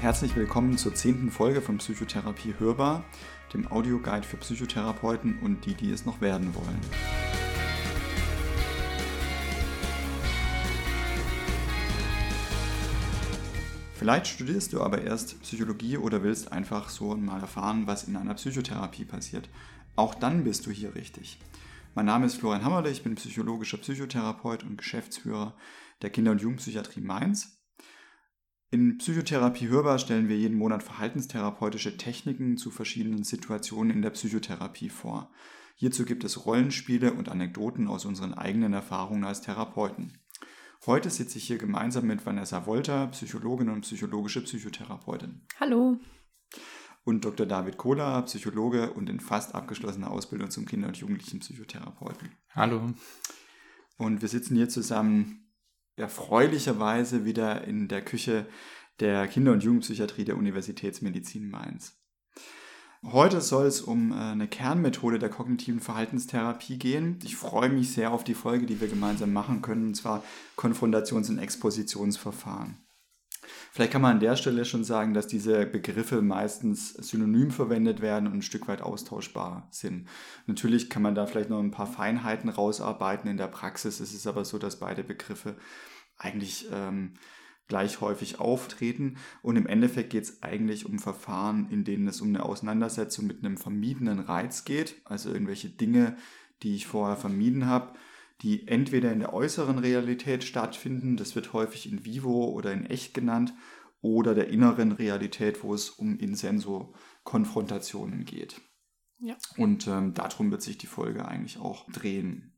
Herzlich willkommen zur zehnten Folge von Psychotherapie Hörbar, dem Audioguide für Psychotherapeuten und die, die es noch werden wollen. Vielleicht studierst du aber erst Psychologie oder willst einfach so mal erfahren, was in einer Psychotherapie passiert. Auch dann bist du hier richtig. Mein Name ist Florian Hammerle, ich bin psychologischer Psychotherapeut und Geschäftsführer der Kinder- und Jugendpsychiatrie Mainz in Psychotherapie hörbar stellen wir jeden Monat verhaltenstherapeutische Techniken zu verschiedenen Situationen in der Psychotherapie vor. Hierzu gibt es Rollenspiele und Anekdoten aus unseren eigenen Erfahrungen als Therapeuten. Heute sitze ich hier gemeinsam mit Vanessa Wolter, Psychologin und psychologische Psychotherapeutin. Hallo. Und Dr. David Kohler, Psychologe und in fast abgeschlossener Ausbildung zum Kinder- und Jugendlichen Psychotherapeuten. Hallo. Und wir sitzen hier zusammen erfreulicherweise wieder in der Küche der Kinder- und Jugendpsychiatrie der Universitätsmedizin Mainz. Heute soll es um äh, eine Kernmethode der kognitiven Verhaltenstherapie gehen. Ich freue mich sehr auf die Folge, die wir gemeinsam machen können, und zwar Konfrontations- und Expositionsverfahren. Vielleicht kann man an der Stelle schon sagen, dass diese Begriffe meistens synonym verwendet werden und ein Stück weit austauschbar sind. Natürlich kann man da vielleicht noch ein paar Feinheiten rausarbeiten. In der Praxis ist es aber so, dass beide Begriffe eigentlich ähm, gleich häufig auftreten. Und im Endeffekt geht es eigentlich um Verfahren, in denen es um eine Auseinandersetzung mit einem vermiedenen Reiz geht, also irgendwelche Dinge, die ich vorher vermieden habe, die entweder in der äußeren Realität stattfinden, das wird häufig in vivo oder in echt genannt, oder der inneren Realität, wo es um Insenso-Konfrontationen geht. Ja. Und ähm, darum wird sich die Folge eigentlich auch drehen.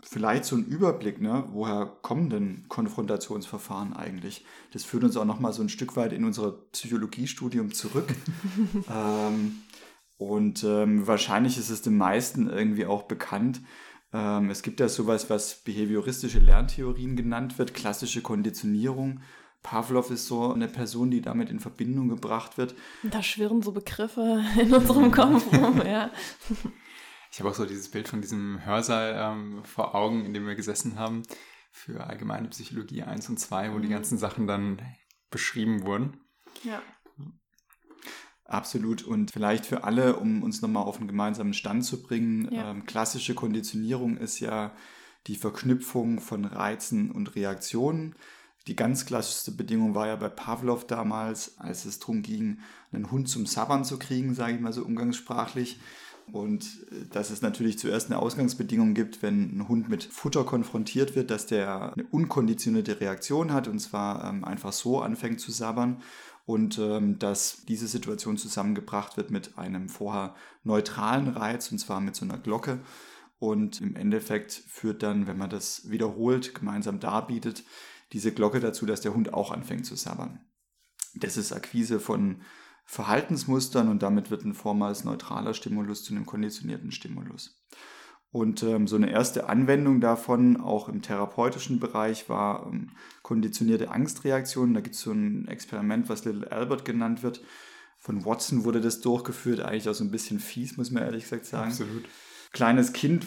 Vielleicht so ein Überblick, ne? woher kommen denn Konfrontationsverfahren eigentlich? Das führt uns auch nochmal so ein Stück weit in unser Psychologiestudium zurück. ähm, und ähm, wahrscheinlich ist es den meisten irgendwie auch bekannt. Ähm, es gibt ja sowas, was behavioristische Lerntheorien genannt wird, klassische Konditionierung. Pavlov ist so eine Person, die damit in Verbindung gebracht wird. Da schwirren so Begriffe in unserem Kopf rum, ja. Ich habe auch so dieses Bild von diesem Hörsaal ähm, vor Augen, in dem wir gesessen haben, für allgemeine Psychologie 1 und 2, wo mhm. die ganzen Sachen dann beschrieben wurden. Ja. Absolut. Und vielleicht für alle, um uns nochmal auf einen gemeinsamen Stand zu bringen, ja. ähm, klassische Konditionierung ist ja die Verknüpfung von Reizen und Reaktionen. Die ganz klassischste Bedingung war ja bei Pavlov damals, als es darum ging, einen Hund zum Sabbern zu kriegen, sage ich mal so umgangssprachlich. Und äh, dass es natürlich zuerst eine Ausgangsbedingung gibt, wenn ein Hund mit Futter konfrontiert wird, dass der eine unkonditionierte Reaktion hat und zwar ähm, einfach so anfängt zu sabbern und ähm, dass diese Situation zusammengebracht wird mit einem vorher neutralen Reiz und zwar mit so einer Glocke. Und im Endeffekt führt dann, wenn man das wiederholt, gemeinsam darbietet, diese Glocke dazu, dass der Hund auch anfängt zu sabbern. Das ist Akquise von Verhaltensmustern und damit wird ein vormals neutraler Stimulus zu einem konditionierten Stimulus. Und ähm, so eine erste Anwendung davon, auch im therapeutischen Bereich, war ähm, konditionierte Angstreaktionen. Da gibt es so ein Experiment, was Little Albert genannt wird. Von Watson wurde das durchgeführt, eigentlich auch so ein bisschen fies, muss man ehrlich gesagt sagen. Absolut. Kleines Kind,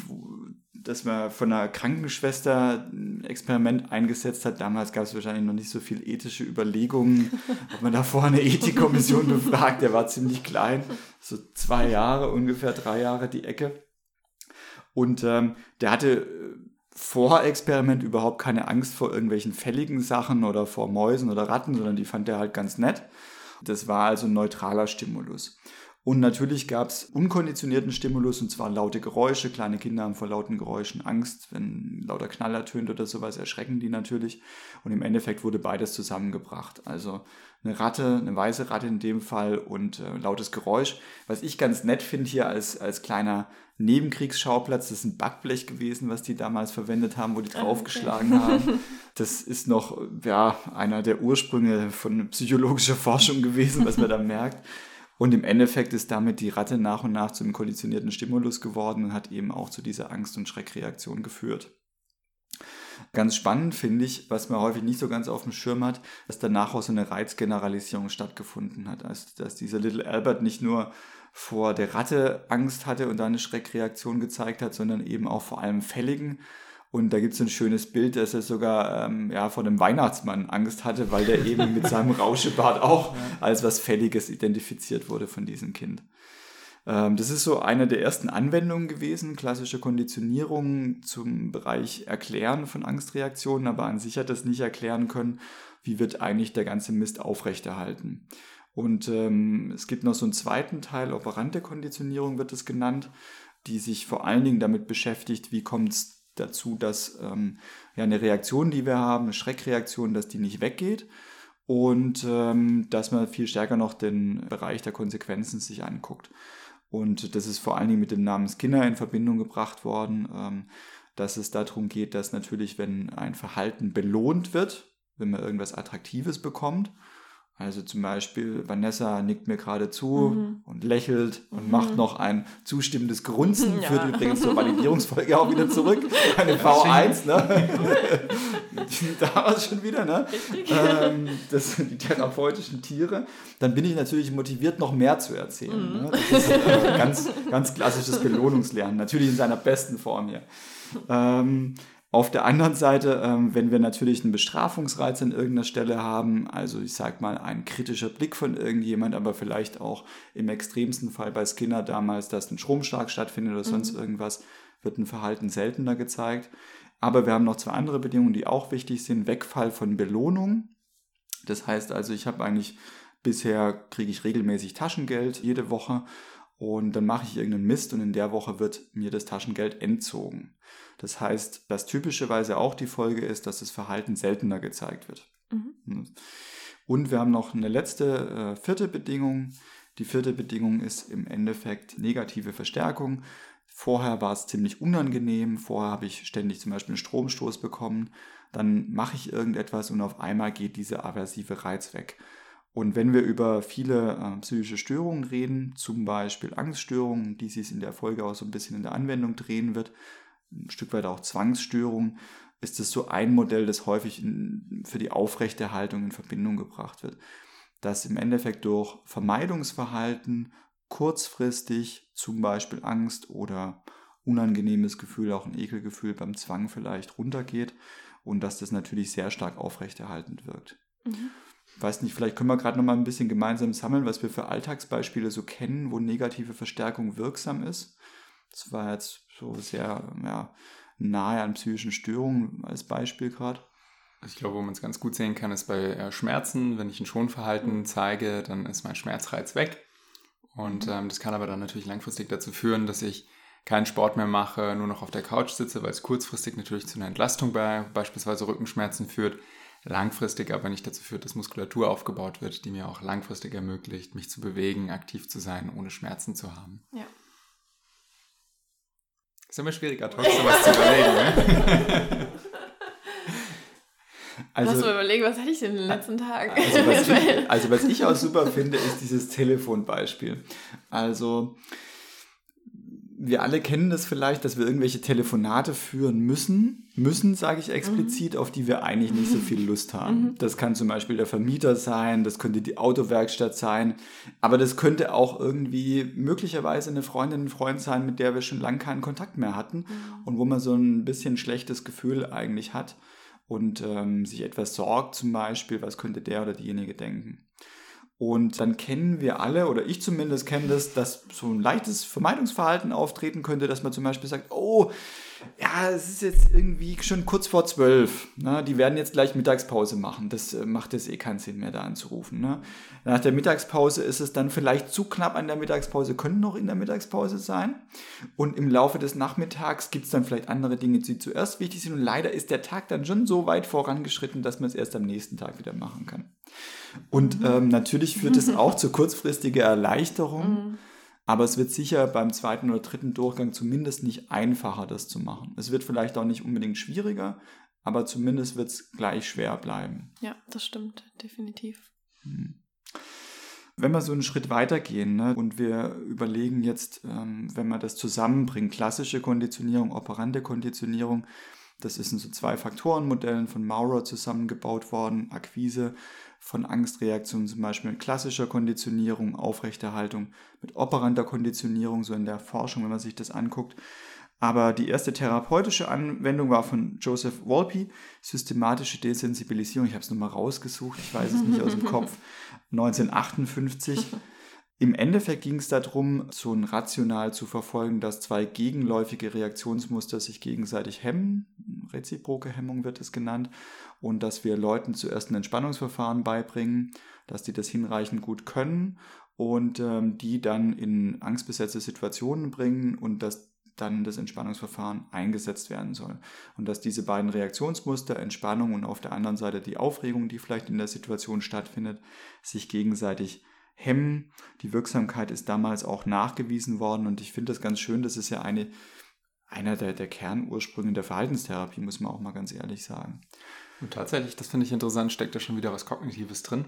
das man von einer Krankenschwester ein Experiment eingesetzt hat. Damals gab es wahrscheinlich noch nicht so viel ethische Überlegungen, ob man davor eine Ethikkommission befragt. Der war ziemlich klein, so zwei Jahre, ungefähr drei Jahre die Ecke. Und ähm, der hatte äh, vor Experiment überhaupt keine Angst vor irgendwelchen fälligen Sachen oder vor Mäusen oder Ratten, sondern die fand er halt ganz nett. Das war also ein neutraler Stimulus. Und natürlich gab es unkonditionierten Stimulus, und zwar laute Geräusche. Kleine Kinder haben vor lauten Geräuschen Angst. Wenn lauter Knaller tönt oder sowas, erschrecken die natürlich. Und im Endeffekt wurde beides zusammengebracht. Also eine Ratte, eine weiße Ratte in dem Fall und äh, lautes Geräusch. Was ich ganz nett finde hier als, als kleiner Nebenkriegsschauplatz, das ist ein Backblech gewesen, was die damals verwendet haben, wo die ah, draufgeschlagen okay. haben. Das ist noch ja, einer der Ursprünge von psychologischer Forschung gewesen, was man da merkt. Und im Endeffekt ist damit die Ratte nach und nach zu einem konditionierten Stimulus geworden und hat eben auch zu dieser Angst- und Schreckreaktion geführt. Ganz spannend finde ich, was man häufig nicht so ganz auf dem Schirm hat, dass danach auch so eine Reizgeneralisierung stattgefunden hat. Also, dass dieser Little Albert nicht nur vor der Ratte Angst hatte und da eine Schreckreaktion gezeigt hat, sondern eben auch vor allem fälligen Und da gibt es ein schönes Bild, dass er sogar ähm, ja, vor dem Weihnachtsmann Angst hatte, weil der eben mit seinem Rauschebart auch als was Fälliges identifiziert wurde von diesem Kind. Ähm, das ist so eine der ersten Anwendungen gewesen, klassische Konditionierung zum Bereich Erklären von Angstreaktionen, aber an sich hat das nicht erklären können, wie wird eigentlich der ganze Mist aufrechterhalten. Und ähm, es gibt noch so einen zweiten Teil, operante Konditionierung wird es genannt, die sich vor allen Dingen damit beschäftigt, wie kommt es dazu, dass ähm, ja, eine Reaktion, die wir haben, eine Schreckreaktion, dass die nicht weggeht und ähm, dass man viel stärker noch den Bereich der Konsequenzen sich anguckt. Und das ist vor allen Dingen mit dem Namen Skinner in Verbindung gebracht worden, ähm, dass es darum geht, dass natürlich, wenn ein Verhalten belohnt wird, wenn man irgendwas Attraktives bekommt, also zum Beispiel, Vanessa nickt mir gerade zu mhm. und lächelt und mhm. macht noch ein zustimmendes Grunzen, ja. führt übrigens zur Validierungsfolge auch wieder zurück, eine V1, ne? da war es schon wieder, ne? Ähm, das sind die therapeutischen Tiere. Dann bin ich natürlich motiviert, noch mehr zu erzählen. Mhm. Ne? Das ist äh, ganz, ganz klassisches Belohnungslernen, natürlich in seiner besten Form hier. Ähm, auf der anderen Seite, ähm, wenn wir natürlich einen Bestrafungsreiz an irgendeiner Stelle haben, also ich sag mal ein kritischer Blick von irgendjemand, aber vielleicht auch im extremsten Fall bei Skinner damals, dass ein Stromschlag stattfindet oder sonst mhm. irgendwas, wird ein Verhalten seltener gezeigt. Aber wir haben noch zwei andere Bedingungen, die auch wichtig sind. Wegfall von Belohnung. Das heißt also, ich habe eigentlich bisher kriege ich regelmäßig Taschengeld jede Woche und dann mache ich irgendeinen Mist und in der Woche wird mir das Taschengeld entzogen. Das heißt, dass typischerweise auch die Folge ist, dass das Verhalten seltener gezeigt wird. Mhm. Hm. Und wir haben noch eine letzte, äh, vierte Bedingung. Die vierte Bedingung ist im Endeffekt negative Verstärkung. Vorher war es ziemlich unangenehm, vorher habe ich ständig zum Beispiel einen Stromstoß bekommen, dann mache ich irgendetwas und auf einmal geht dieser aversive Reiz weg. Und wenn wir über viele äh, psychische Störungen reden, zum Beispiel Angststörungen, die sich in der Folge auch so ein bisschen in der Anwendung drehen wird, ein Stück weit auch Zwangsstörungen, ist es so ein Modell, das häufig in, für die Aufrechterhaltung in Verbindung gebracht wird. Dass im Endeffekt durch Vermeidungsverhalten kurzfristig zum Beispiel Angst oder unangenehmes Gefühl, auch ein Ekelgefühl beim Zwang vielleicht runtergeht und dass das natürlich sehr stark aufrechterhaltend wirkt. Mhm. Weiß nicht, vielleicht können wir gerade noch mal ein bisschen gemeinsam sammeln, was wir für Alltagsbeispiele so kennen, wo negative Verstärkung wirksam ist. Das war jetzt so sehr ja, nahe an psychischen Störungen als Beispiel gerade. Ich glaube, wo man es ganz gut sehen kann, ist bei äh, Schmerzen. Wenn ich ein Schonverhalten mhm. zeige, dann ist mein Schmerzreiz weg. Und mhm. ähm, das kann aber dann natürlich langfristig dazu führen, dass ich keinen Sport mehr mache, nur noch auf der Couch sitze, weil es kurzfristig natürlich zu einer Entlastung bei beispielsweise Rückenschmerzen führt, langfristig aber nicht dazu führt, dass Muskulatur aufgebaut wird, die mir auch langfristig ermöglicht, mich zu bewegen, aktiv zu sein, ohne Schmerzen zu haben. Ja. Ist immer schwieriger, trotzdem was zu überlegen. Ne? Also, Lass mal überlegen, was hatte ich denn in den letzten Tagen? Also was, ich, also was ich auch super finde, ist dieses Telefonbeispiel. Also wir alle kennen das vielleicht, dass wir irgendwelche Telefonate führen müssen. Müssen, sage ich explizit, mhm. auf die wir eigentlich nicht so viel Lust haben. Mhm. Das kann zum Beispiel der Vermieter sein, das könnte die Autowerkstatt sein, aber das könnte auch irgendwie möglicherweise eine Freundin, ein Freund sein, mit der wir schon lange keinen Kontakt mehr hatten mhm. und wo man so ein bisschen schlechtes Gefühl eigentlich hat und ähm, sich etwas sorgt zum Beispiel, was könnte der oder diejenige denken. Und dann kennen wir alle, oder ich zumindest kenne das, dass so ein leichtes Vermeidungsverhalten auftreten könnte, dass man zum Beispiel sagt, oh, ja, es ist jetzt irgendwie schon kurz vor zwölf. Ne? Die werden jetzt gleich Mittagspause machen. Das äh, macht jetzt eh keinen Sinn mehr, da anzurufen. Ne? Nach der Mittagspause ist es dann vielleicht zu knapp an der Mittagspause, können noch in der Mittagspause sein. Und im Laufe des Nachmittags gibt es dann vielleicht andere Dinge, die zuerst wichtig sind. Und leider ist der Tag dann schon so weit vorangeschritten, dass man es erst am nächsten Tag wieder machen kann. Und mhm. ähm, natürlich führt es auch zu kurzfristiger Erleichterung. Mhm. Aber es wird sicher beim zweiten oder dritten Durchgang zumindest nicht einfacher, das zu machen. Es wird vielleicht auch nicht unbedingt schwieriger, aber zumindest wird es gleich schwer bleiben. Ja, das stimmt, definitiv. Hm. Wenn wir so einen Schritt weitergehen ne, und wir überlegen jetzt, ähm, wenn man das zusammenbringt, klassische Konditionierung, operante Konditionierung, das ist in so zwei Faktorenmodellen von Maurer zusammengebaut worden, Akquise von Angstreaktionen, zum Beispiel mit klassischer Konditionierung, Aufrechterhaltung, mit operanter Konditionierung, so in der Forschung, wenn man sich das anguckt, Aber die erste therapeutische Anwendung war von Joseph Wolpe, systematische Desensibilisierung. Ich habe es nur mal rausgesucht, ich weiß es nicht aus dem Kopf. 1958. Im Endeffekt ging es darum, so ein rational zu verfolgen, dass zwei gegenläufige Reaktionsmuster sich gegenseitig hemmen. Reziproke Hemmung wird es genannt. Und dass wir Leuten zuerst ein Entspannungsverfahren beibringen, dass die das hinreichend gut können und ähm, die dann in angstbesetzte Situationen bringen und dass dann das Entspannungsverfahren eingesetzt werden soll. Und dass diese beiden Reaktionsmuster, Entspannung und auf der anderen Seite die Aufregung, die vielleicht in der Situation stattfindet, sich gegenseitig hemmen. Die Wirksamkeit ist damals auch nachgewiesen worden und ich finde das ganz schön. Das ist ja eine, einer der, der Kernursprünge der Verhaltenstherapie, muss man auch mal ganz ehrlich sagen. Und tatsächlich, das finde ich interessant, steckt da schon wieder was Kognitives drin.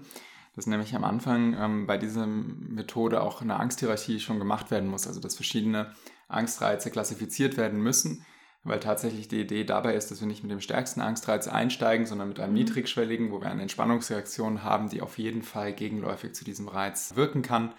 Dass nämlich am Anfang ähm, bei dieser Methode auch eine Angsthierarchie schon gemacht werden muss, also dass verschiedene Angstreize klassifiziert werden müssen, weil tatsächlich die Idee dabei ist, dass wir nicht mit dem stärksten Angstreiz einsteigen, sondern mit einem mhm. niedrigschwelligen, wo wir eine Entspannungsreaktion haben, die auf jeden Fall gegenläufig zu diesem Reiz wirken kann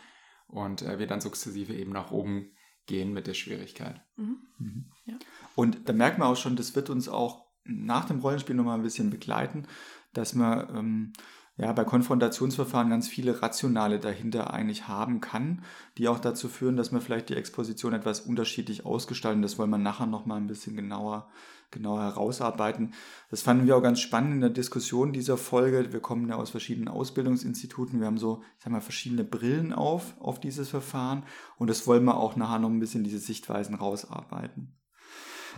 und äh, wir dann sukzessive eben nach oben gehen mit der Schwierigkeit. Mhm. Mhm. Ja. Und da merkt man auch schon, das wird uns auch nach dem Rollenspiel nochmal ein bisschen begleiten, dass man ähm, ja, bei Konfrontationsverfahren ganz viele Rationale dahinter eigentlich haben kann, die auch dazu führen, dass man vielleicht die Exposition etwas unterschiedlich ausgestalten. Das wollen wir nachher nochmal ein bisschen genauer, genauer herausarbeiten. Das fanden wir auch ganz spannend in der Diskussion dieser Folge. Wir kommen ja aus verschiedenen Ausbildungsinstituten. Wir haben so, ich sag mal, verschiedene Brillen auf, auf dieses Verfahren. Und das wollen wir auch nachher noch ein bisschen diese Sichtweisen rausarbeiten.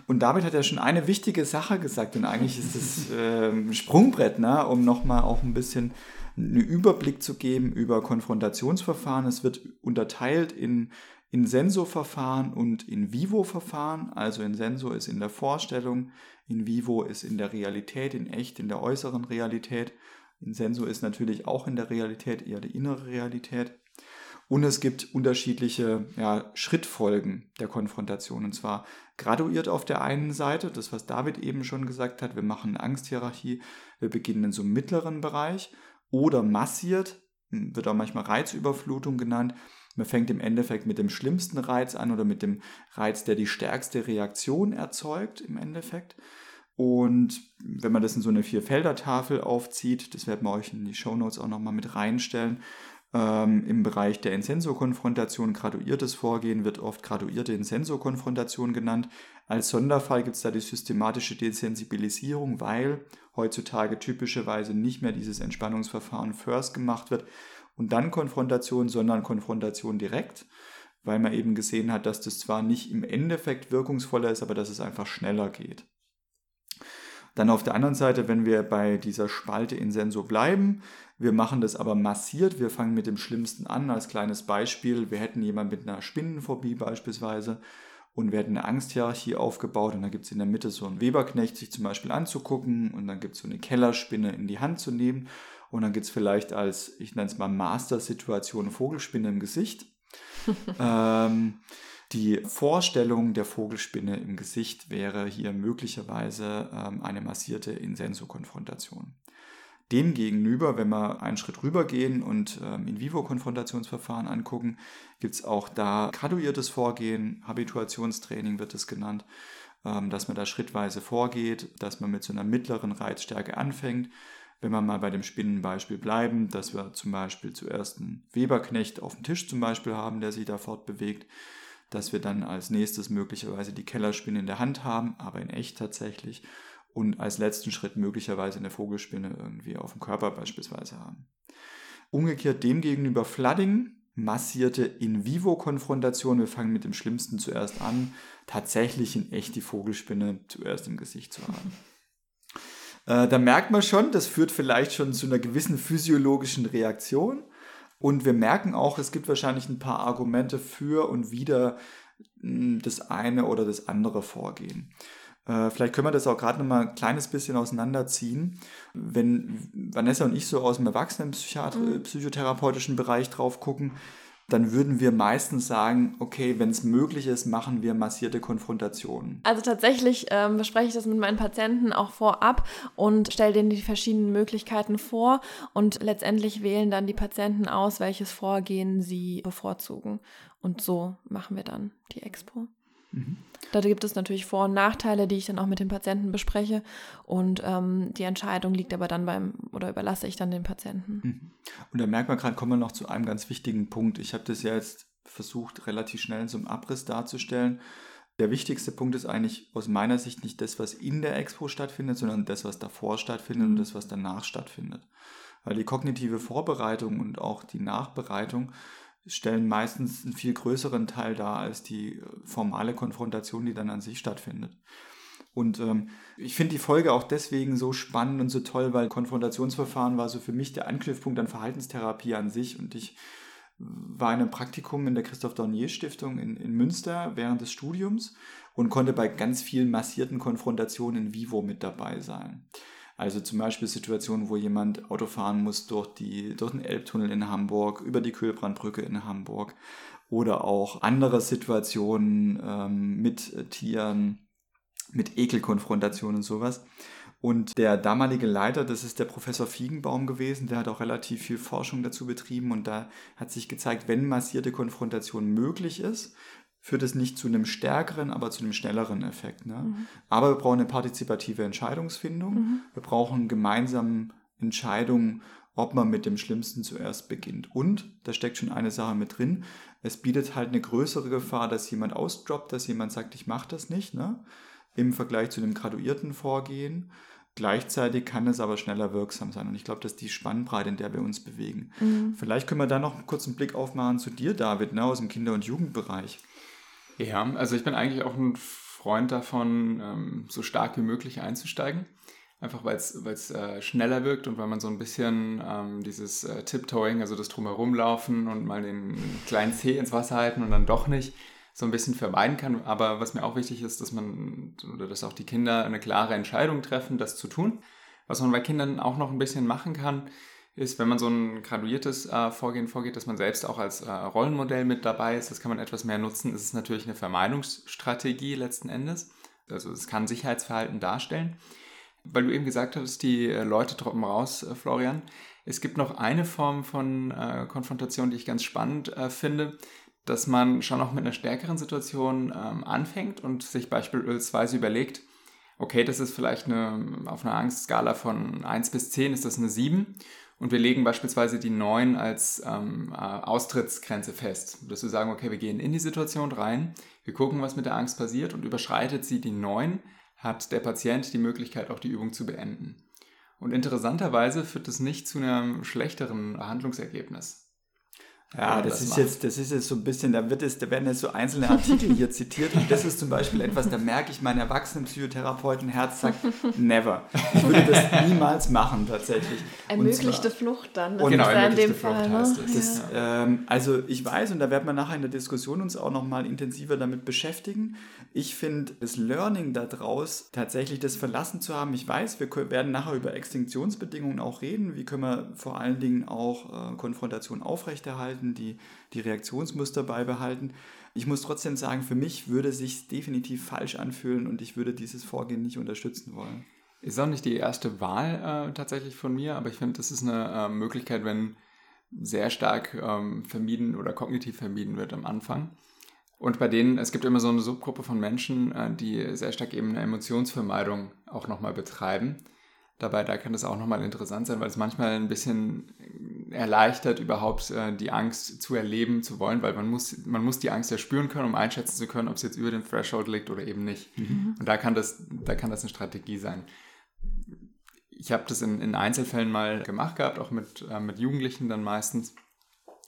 Und David hat ja schon eine wichtige Sache gesagt und eigentlich ist es äh, ein Sprungbrett, ne, um nochmal auch ein bisschen einen Überblick zu geben über Konfrontationsverfahren. Es wird unterteilt in, in Sensorverfahren und in Vivo-Verfahren. Also in Sensor ist in der Vorstellung, in Vivo ist in der Realität, in echt, in der äußeren Realität. In Sensor ist natürlich auch in der Realität eher die innere Realität. Und es gibt unterschiedliche ja, Schrittfolgen der Konfrontation. Und zwar graduiert auf der einen Seite, das was David eben schon gesagt hat, wir machen eine Angsthierarchie, wir beginnen in so einem mittleren Bereich oder massiert, wird auch manchmal Reizüberflutung genannt. Man fängt im Endeffekt mit dem schlimmsten Reiz an oder mit dem Reiz, der die stärkste Reaktion erzeugt im Endeffekt. Und wenn man das in so eine Vierfelder-Tafel aufzieht, das werden wir euch in die Shownotes auch nochmal mit reinstellen, ähm, Im Bereich der Insensokonfrontation graduiertes Vorgehen wird oft graduierte Insensokonfrontation genannt. Als Sonderfall gibt es da die systematische Desensibilisierung, weil heutzutage typischerweise nicht mehr dieses Entspannungsverfahren first gemacht wird und dann Konfrontation, sondern Konfrontation direkt, weil man eben gesehen hat, dass das zwar nicht im Endeffekt wirkungsvoller ist, aber dass es einfach schneller geht. Dann auf der anderen Seite, wenn wir bei dieser Spalte in bleiben, wir machen das aber massiert. Wir fangen mit dem Schlimmsten an. Als kleines Beispiel, wir hätten jemanden mit einer Spinnenphobie beispielsweise und wir hätten eine Angsthierarchie aufgebaut und da gibt es in der Mitte so einen Weberknecht, sich zum Beispiel anzugucken und dann gibt es so eine Kellerspinne in die Hand zu nehmen und dann gibt es vielleicht als, ich nenne es mal Master-Situation, Vogelspinne im Gesicht. ähm, die Vorstellung der Vogelspinne im Gesicht wäre hier möglicherweise ähm, eine massierte Insensokonfrontation. Demgegenüber, wenn wir einen Schritt rübergehen und ähm, In-vivo-Konfrontationsverfahren angucken, gibt es auch da graduiertes Vorgehen, Habituationstraining wird es genannt, ähm, dass man da schrittweise vorgeht, dass man mit so einer mittleren Reizstärke anfängt. Wenn wir mal bei dem Spinnenbeispiel bleiben, dass wir zum Beispiel zuerst einen Weberknecht auf dem Tisch zum Beispiel haben, der sich da fortbewegt, dass wir dann als nächstes möglicherweise die Kellerspinne in der Hand haben, aber in echt tatsächlich. Und als letzten Schritt möglicherweise eine Vogelspinne irgendwie auf dem Körper beispielsweise haben. Umgekehrt demgegenüber Flooding, massierte In-vivo-Konfrontation. Wir fangen mit dem Schlimmsten zuerst an, tatsächlich in echt die Vogelspinne zuerst im Gesicht zu haben. Äh, da merkt man schon, das führt vielleicht schon zu einer gewissen physiologischen Reaktion. Und wir merken auch, es gibt wahrscheinlich ein paar Argumente für und wider hm, das eine oder das andere Vorgehen. Äh, vielleicht können wir das auch gerade noch mal ein kleines bisschen auseinanderziehen. Wenn Vanessa und ich so aus dem Erwachsenenpsychotherapeutischen mhm. Bereich drauf gucken, dann würden wir meistens sagen, okay, wenn es möglich ist, machen wir massierte Konfrontationen. Also tatsächlich ähm, bespreche ich das mit meinen Patienten auch vorab und stelle denen die verschiedenen Möglichkeiten vor und letztendlich wählen dann die Patienten aus, welches Vorgehen sie bevorzugen. Und so machen wir dann die Expo. Mhm. Da gibt es natürlich Vor- und Nachteile, die ich dann auch mit dem Patienten bespreche. Und ähm, die Entscheidung liegt aber dann beim oder überlasse ich dann den Patienten. Mhm. Und da merkt man gerade, kommen wir noch zu einem ganz wichtigen Punkt. Ich habe das ja jetzt versucht, relativ schnell in so einem Abriss darzustellen. Der wichtigste Punkt ist eigentlich aus meiner Sicht nicht das, was in der Expo stattfindet, sondern das, was davor stattfindet und mhm. das, was danach stattfindet. Weil die kognitive Vorbereitung und auch die Nachbereitung stellen meistens einen viel größeren Teil dar als die äh, formale Konfrontation, die dann an sich stattfindet. Und ähm, ich finde die Folge auch deswegen so spannend und so toll, weil Konfrontationsverfahren war so für mich der Anknüpfpunkt an Verhaltenstherapie an sich. Und ich war in einem Praktikum in der Christoph Dornier Stiftung in, in Münster während des Studiums und konnte bei ganz vielen massierten Konfrontationen in Vivo mit dabei sein. Also zum Beispiel Situationen, wo jemand Auto fahren muss durch, die, durch den Elbtunnel in Hamburg, über die Kühlbrandbrücke in Hamburg oder auch andere Situationen ähm, mit Tieren, mit Ekelkonfrontationen und sowas. Und der damalige Leiter, das ist der Professor Fiegenbaum gewesen, der hat auch relativ viel Forschung dazu betrieben und da hat sich gezeigt, wenn massierte Konfrontation möglich ist, führt es nicht zu einem stärkeren, aber zu einem schnelleren Effekt. Ne? Mhm. Aber wir brauchen eine partizipative Entscheidungsfindung. Mhm. Wir brauchen gemeinsam Entscheidungen, ob man mit dem Schlimmsten zuerst beginnt. Und, da steckt schon eine Sache mit drin, es bietet halt eine größere Gefahr, dass jemand ausdroppt, dass jemand sagt, ich mache das nicht, ne? im Vergleich zu dem graduierten Vorgehen. Gleichzeitig kann es aber schneller wirksam sein. Und ich glaube, das ist die Spannbreite, in der wir uns bewegen. Mhm. Vielleicht können wir da noch einen kurzen Blick aufmachen zu dir, David, ne, aus dem Kinder- und Jugendbereich. Ja, also ich bin eigentlich auch ein Freund davon, ähm, so stark wie möglich einzusteigen. Einfach weil es äh, schneller wirkt und weil man so ein bisschen ähm, dieses äh, Tiptoeing, also das Drumherumlaufen und mal den kleinen Zeh ins Wasser halten und dann doch nicht, so ein bisschen vermeiden kann. Aber was mir auch wichtig ist, dass man oder dass auch die Kinder eine klare Entscheidung treffen, das zu tun. Was man bei Kindern auch noch ein bisschen machen kann, ist, wenn man so ein graduiertes äh, Vorgehen vorgeht, dass man selbst auch als äh, Rollenmodell mit dabei ist. Das kann man etwas mehr nutzen. Es ist natürlich eine Vermeidungsstrategie letzten Endes. Also es kann Sicherheitsverhalten darstellen. Weil du eben gesagt hast, die äh, Leute droppen raus, äh, Florian. Es gibt noch eine Form von äh, Konfrontation, die ich ganz spannend äh, finde, dass man schon auch mit einer stärkeren Situation ähm, anfängt und sich beispielsweise überlegt, okay, das ist vielleicht eine, auf einer Angstskala von 1 bis 10 ist das eine 7 und wir legen beispielsweise die 9 als ähm, äh, Austrittsgrenze fest. Dass wir sagen, okay, wir gehen in die Situation rein, wir gucken, was mit der Angst passiert und überschreitet sie die 9, hat der Patient die Möglichkeit, auch die Übung zu beenden. Und interessanterweise führt das nicht zu einem schlechteren Handlungsergebnis. Ja, das, das ist jetzt, das ist jetzt so ein bisschen, da wird es, da werden jetzt so einzelne Artikel hier zitiert und das ist zum Beispiel etwas, da merke ich, mein erwachsenen Psychotherapeuten-Herz sagt, never. Ich würde das niemals machen, tatsächlich. Ermöglichte zwar, Flucht dann. Und genau, in dem Fall. Ne? Das, ja. ähm, also ich weiß, und da werden wir nachher in der Diskussion uns auch nochmal intensiver damit beschäftigen. Ich finde das Learning daraus, tatsächlich das Verlassen zu haben. Ich weiß, wir werden nachher über Extinktionsbedingungen auch reden. Wie können wir vor allen Dingen auch äh, Konfrontation aufrechterhalten? Beibehalten, die, die Reaktionsmuster beibehalten. Ich muss trotzdem sagen, für mich würde es sich definitiv falsch anfühlen und ich würde dieses Vorgehen nicht unterstützen wollen. Ist auch nicht die erste Wahl äh, tatsächlich von mir, aber ich finde, das ist eine äh, Möglichkeit, wenn sehr stark ähm, vermieden oder kognitiv vermieden wird am Anfang. Und bei denen, es gibt immer so eine Subgruppe von Menschen, äh, die sehr stark eben eine Emotionsvermeidung auch nochmal betreiben. Dabei, da kann das auch nochmal interessant sein, weil es manchmal ein bisschen erleichtert, überhaupt äh, die Angst zu erleben zu wollen, weil man muss, man muss die Angst ja spüren können, um einschätzen zu können, ob es jetzt über dem Threshold liegt oder eben nicht. Mhm. Und da kann, das, da kann das eine Strategie sein. Ich habe das in, in Einzelfällen mal gemacht gehabt, auch mit, äh, mit Jugendlichen dann meistens.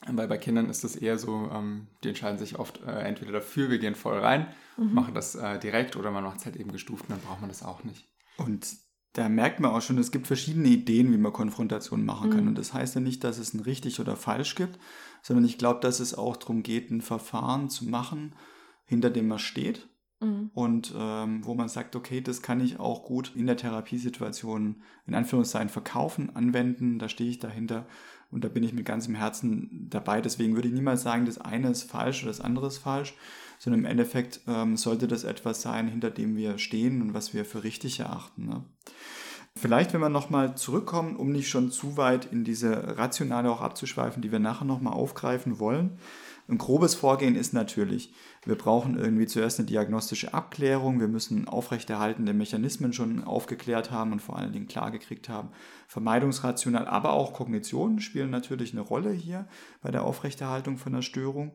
Weil bei Kindern ist das eher so, ähm, die entscheiden sich oft äh, entweder dafür, wir gehen voll rein, mhm. machen das äh, direkt oder man macht es halt eben gestuft und dann braucht man das auch nicht. Und da merkt man auch schon, es gibt verschiedene Ideen, wie man Konfrontation machen kann. Mhm. Und das heißt ja nicht, dass es ein richtig oder falsch gibt, sondern ich glaube, dass es auch darum geht, ein Verfahren zu machen, hinter dem man steht mhm. und ähm, wo man sagt, okay, das kann ich auch gut in der Therapiesituation in Anführungszeichen verkaufen, anwenden, da stehe ich dahinter und da bin ich mit ganzem Herzen dabei. Deswegen würde ich niemals sagen, das eine ist falsch oder das andere ist falsch, sondern im Endeffekt ähm, sollte das etwas sein, hinter dem wir stehen und was wir für richtig erachten. Ne? Vielleicht, wenn wir nochmal zurückkommen, um nicht schon zu weit in diese Rationale auch abzuschweifen, die wir nachher nochmal aufgreifen wollen. ein grobes Vorgehen ist natürlich, wir brauchen irgendwie zuerst eine diagnostische Abklärung, wir müssen aufrechterhaltende Mechanismen schon aufgeklärt haben und vor allen Dingen klargekriegt haben. Vermeidungsrational, aber auch Kognitionen spielen natürlich eine Rolle hier bei der Aufrechterhaltung von der Störung.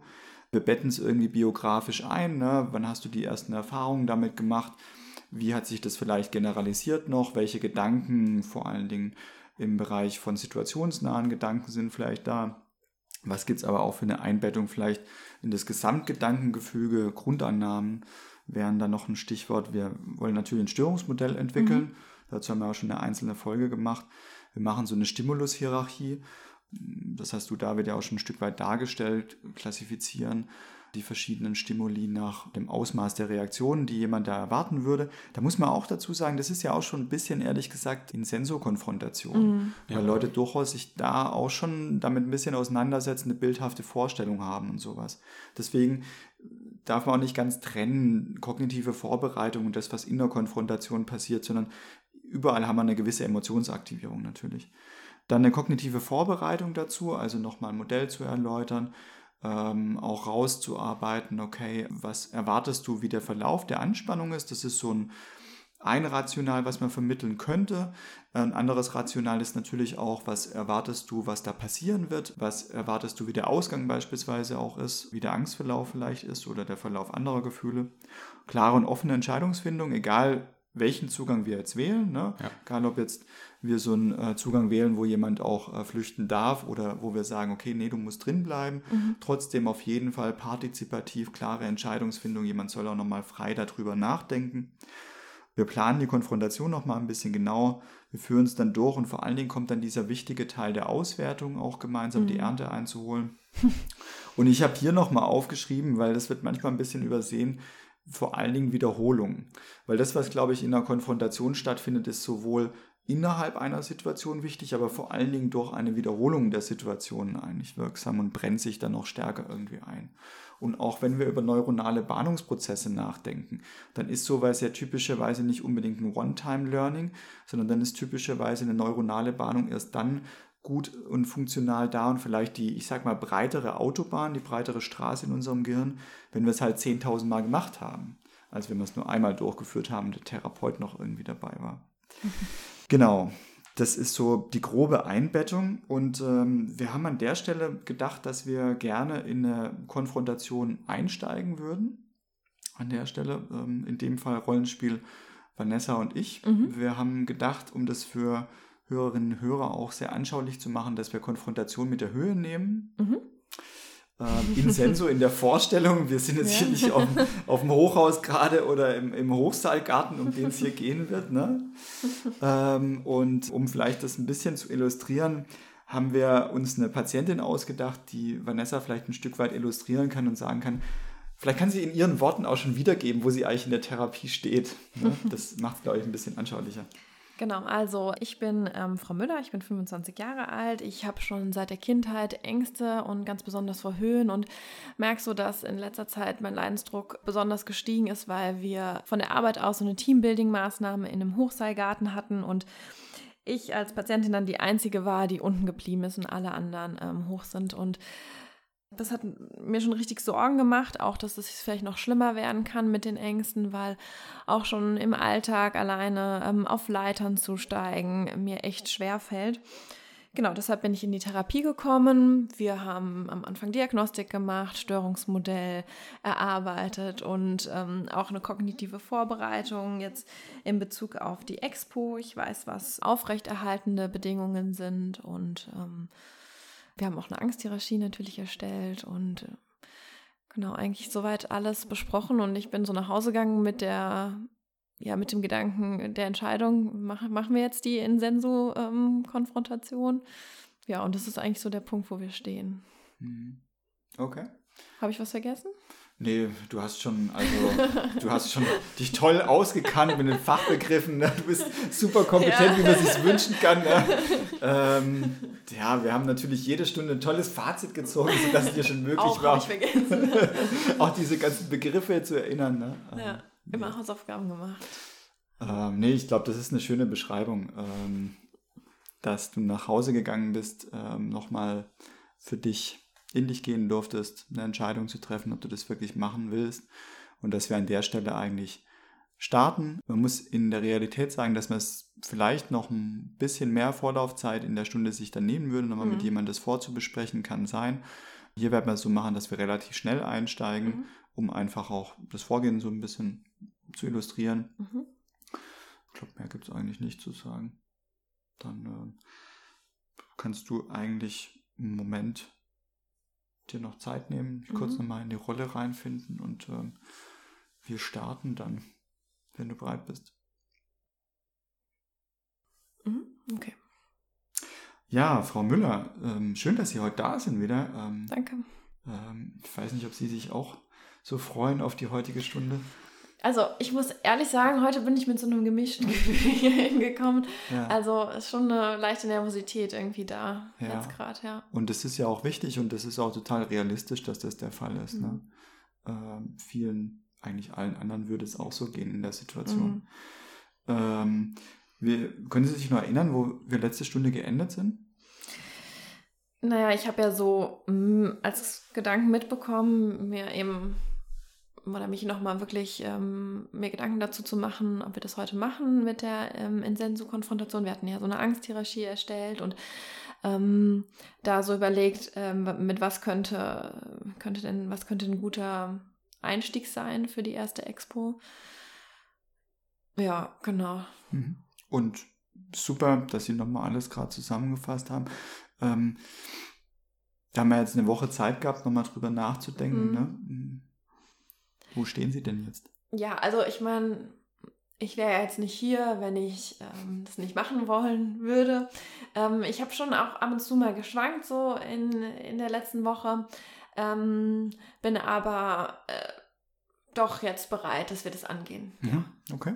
Wir betten es irgendwie biografisch ein. Ne? Wann hast du die ersten Erfahrungen damit gemacht? Wie hat sich das vielleicht generalisiert noch? Welche Gedanken, vor allen Dingen im Bereich von situationsnahen Gedanken, sind vielleicht da? Was gibt es aber auch für eine Einbettung vielleicht in das Gesamtgedankengefüge, Grundannahmen wären da noch ein Stichwort. Wir wollen natürlich ein Störungsmodell entwickeln. Mhm. Dazu haben wir auch schon eine einzelne Folge gemacht. Wir machen so eine Stimulushierarchie. Das hast du David ja auch schon ein Stück weit dargestellt, klassifizieren die verschiedenen Stimuli nach dem Ausmaß der Reaktionen, die jemand da erwarten würde. Da muss man auch dazu sagen, das ist ja auch schon ein bisschen, ehrlich gesagt, in Sensorkonfrontation, mhm. weil ja. Leute durchaus sich da auch schon damit ein bisschen auseinandersetzen, eine bildhafte Vorstellung haben und sowas. Deswegen darf man auch nicht ganz trennen, kognitive Vorbereitung und das, was in der Konfrontation passiert, sondern überall haben wir eine gewisse Emotionsaktivierung natürlich. Dann eine kognitive Vorbereitung dazu, also nochmal ein Modell zu erläutern, ähm, auch rauszuarbeiten, okay, was erwartest du, wie der Verlauf der Anspannung ist. Das ist so ein ein Rational, was man vermitteln könnte. Ein anderes Rational ist natürlich auch, was erwartest du, was da passieren wird? Was erwartest du, wie der Ausgang beispielsweise auch ist, wie der Angstverlauf vielleicht ist oder der Verlauf anderer Gefühle? Klare und offene Entscheidungsfindung, egal welchen Zugang wir jetzt wählen. Ne? Ja. Egal, ob jetzt wir so einen äh, Zugang wählen, wo jemand auch äh, flüchten darf oder wo wir sagen, okay, nee, du musst drin bleiben. Mhm. Trotzdem auf jeden Fall partizipativ, klare Entscheidungsfindung. Jemand soll auch nochmal frei darüber nachdenken. Wir planen die Konfrontation nochmal ein bisschen genau. Wir führen es dann durch und vor allen Dingen kommt dann dieser wichtige Teil der Auswertung auch gemeinsam mhm. die Ernte einzuholen. und ich habe hier nochmal aufgeschrieben, weil das wird manchmal ein bisschen übersehen, vor allen Dingen Wiederholung. Weil das, was, glaube ich, in der Konfrontation stattfindet, ist sowohl innerhalb einer Situation wichtig, aber vor allen Dingen durch eine Wiederholung der Situation eigentlich wirksam und brennt sich dann noch stärker irgendwie ein. Und auch wenn wir über neuronale Bahnungsprozesse nachdenken, dann ist sowas ja typischerweise nicht unbedingt ein One-Time-Learning, sondern dann ist typischerweise eine neuronale Bahnung erst dann gut und funktional da und vielleicht die, ich sag mal, breitere Autobahn, die breitere Straße in unserem Gehirn, wenn wir es halt 10.000 Mal gemacht haben, als wenn wir es nur einmal durchgeführt haben und der Therapeut noch irgendwie dabei war. Genau, das ist so die grobe Einbettung und ähm, wir haben an der Stelle gedacht, dass wir gerne in eine Konfrontation einsteigen würden. An der Stelle, ähm, in dem Fall Rollenspiel Vanessa und ich. Mhm. Wir haben gedacht, um das für Hörerinnen und Hörer auch sehr anschaulich zu machen, dass wir Konfrontation mit der Höhe nehmen. Mhm. Ähm, in Senso, in der Vorstellung, wir sind jetzt ja. hier nicht auf, auf, dem Hochhaus gerade oder im, im Hochsaalgarten, um den es hier gehen wird. Ne? Ähm, und um vielleicht das ein bisschen zu illustrieren, haben wir uns eine Patientin ausgedacht, die Vanessa vielleicht ein Stück weit illustrieren kann und sagen kann, vielleicht kann sie in ihren Worten auch schon wiedergeben, wo sie eigentlich in der Therapie steht. Ne? Das macht es, glaube ich, ein bisschen anschaulicher. Genau, also ich bin ähm, Frau Müller, ich bin 25 Jahre alt. Ich habe schon seit der Kindheit Ängste und ganz besonders vor Höhen und merke so, dass in letzter Zeit mein Leidensdruck besonders gestiegen ist, weil wir von der Arbeit aus so eine Teambuilding-Maßnahme in einem Hochseilgarten hatten und ich als Patientin dann die einzige war, die unten geblieben ist und alle anderen ähm, hoch sind und das hat mir schon richtig Sorgen gemacht, auch dass es vielleicht noch schlimmer werden kann mit den Ängsten, weil auch schon im Alltag alleine ähm, auf Leitern zu steigen mir echt schwer fällt. Genau, deshalb bin ich in die Therapie gekommen. Wir haben am Anfang Diagnostik gemacht, Störungsmodell erarbeitet und ähm, auch eine kognitive Vorbereitung jetzt in Bezug auf die Expo. Ich weiß, was aufrechterhaltende Bedingungen sind und ähm, wir haben auch eine Angsthierarchie natürlich erstellt und äh, genau, eigentlich soweit alles besprochen und ich bin so nach Hause gegangen mit der, ja, mit dem Gedanken der Entscheidung, mach, machen wir jetzt die Insenso-Konfrontation? Ähm, ja, und das ist eigentlich so der Punkt, wo wir stehen. Mhm. Okay. Habe ich was vergessen? Nee, du hast schon, also, du hast schon dich toll ausgekannt mit den Fachbegriffen. Ne? Du bist super kompetent, ja. wie man sich wünschen kann. Ne? Ähm, ja, wir haben natürlich jede Stunde ein tolles Fazit gezogen, sodass es dir schon möglich auch war. Auch diese ganzen Begriffe zu erinnern. Ne? Ja, ähm, immer nee. Hausaufgaben gemacht. Ähm, nee, ich glaube, das ist eine schöne Beschreibung, ähm, dass du nach Hause gegangen bist, ähm, nochmal für dich in dich gehen durftest, eine Entscheidung zu treffen, ob du das wirklich machen willst. Und dass wir an der Stelle eigentlich starten. Man muss in der Realität sagen, dass man es vielleicht noch ein bisschen mehr Vorlaufzeit in der Stunde sich dann nehmen würde, nochmal mhm. mit jemandem das vorzubesprechen, kann sein. Hier werden wir es so machen, dass wir relativ schnell einsteigen, mhm. um einfach auch das Vorgehen so ein bisschen zu illustrieren. Mhm. Ich glaube, mehr gibt es eigentlich nicht zu sagen. Dann äh, kannst du eigentlich im Moment dir noch Zeit nehmen, mhm. kurz nochmal in die Rolle reinfinden und äh, wir starten dann wenn du bereit bist. Mhm, okay. Ja, Frau Müller, ähm, schön, dass Sie heute da sind wieder. Ähm, Danke. Ähm, ich weiß nicht, ob Sie sich auch so freuen auf die heutige Stunde. Also ich muss ehrlich sagen, heute bin ich mit so einem gemischten Gefühl hier hingekommen. Ja. Also ist schon eine leichte Nervosität irgendwie da ja. jetzt gerade, ja. Und das ist ja auch wichtig und das ist auch total realistisch, dass das der Fall ist. Ne? Mhm. Ne? Ähm, vielen eigentlich allen anderen würde es auch so gehen in der Situation. Mhm. Ähm, wir, können Sie sich noch erinnern, wo wir letzte Stunde geendet sind? Naja, ich habe ja so mh, mm, als Gedanken mitbekommen, mir eben oder mich nochmal wirklich ähm, mir Gedanken dazu zu machen, ob wir das heute machen mit der ähm, Insensu-Konfrontation. Wir hatten ja so eine Angsthierarchie erstellt und ähm, da so überlegt, ähm, mit was könnte, könnte denn, was könnte ein guter Einstieg sein für die erste Expo. Ja, genau. Mhm. Und super, dass Sie nochmal alles gerade zusammengefasst haben. Ähm, da haben wir jetzt eine Woche Zeit gehabt, nochmal drüber nachzudenken. Mhm. Ne? Wo stehen Sie denn jetzt? Ja, also ich meine, ich wäre ja jetzt nicht hier, wenn ich ähm, das nicht machen wollen würde. Ähm, ich habe schon auch ab und zu mal geschwankt, so in, in der letzten Woche. Ähm, bin aber äh, doch jetzt bereit, dass wir das angehen. Mhm, okay.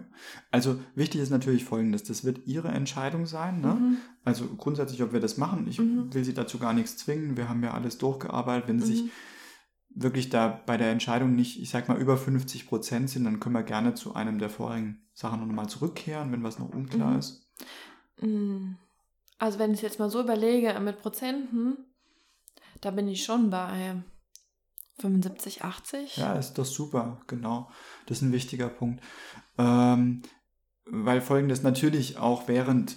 Also wichtig ist natürlich folgendes, das wird Ihre Entscheidung sein. Ne? Mhm. Also grundsätzlich, ob wir das machen, ich mhm. will Sie dazu gar nichts zwingen. Wir haben ja alles durchgearbeitet. Wenn Sie sich mhm. Wirklich da bei der Entscheidung nicht, ich sag mal, über 50 Prozent sind, dann können wir gerne zu einem der vorigen Sachen nochmal zurückkehren, wenn was noch unklar mhm. ist. Mhm. Also wenn ich jetzt mal so überlege mit Prozenten, da bin ich schon bei 75, 80? Ja, ist doch super, genau. Das ist ein wichtiger Punkt. Ähm, weil folgendes natürlich auch während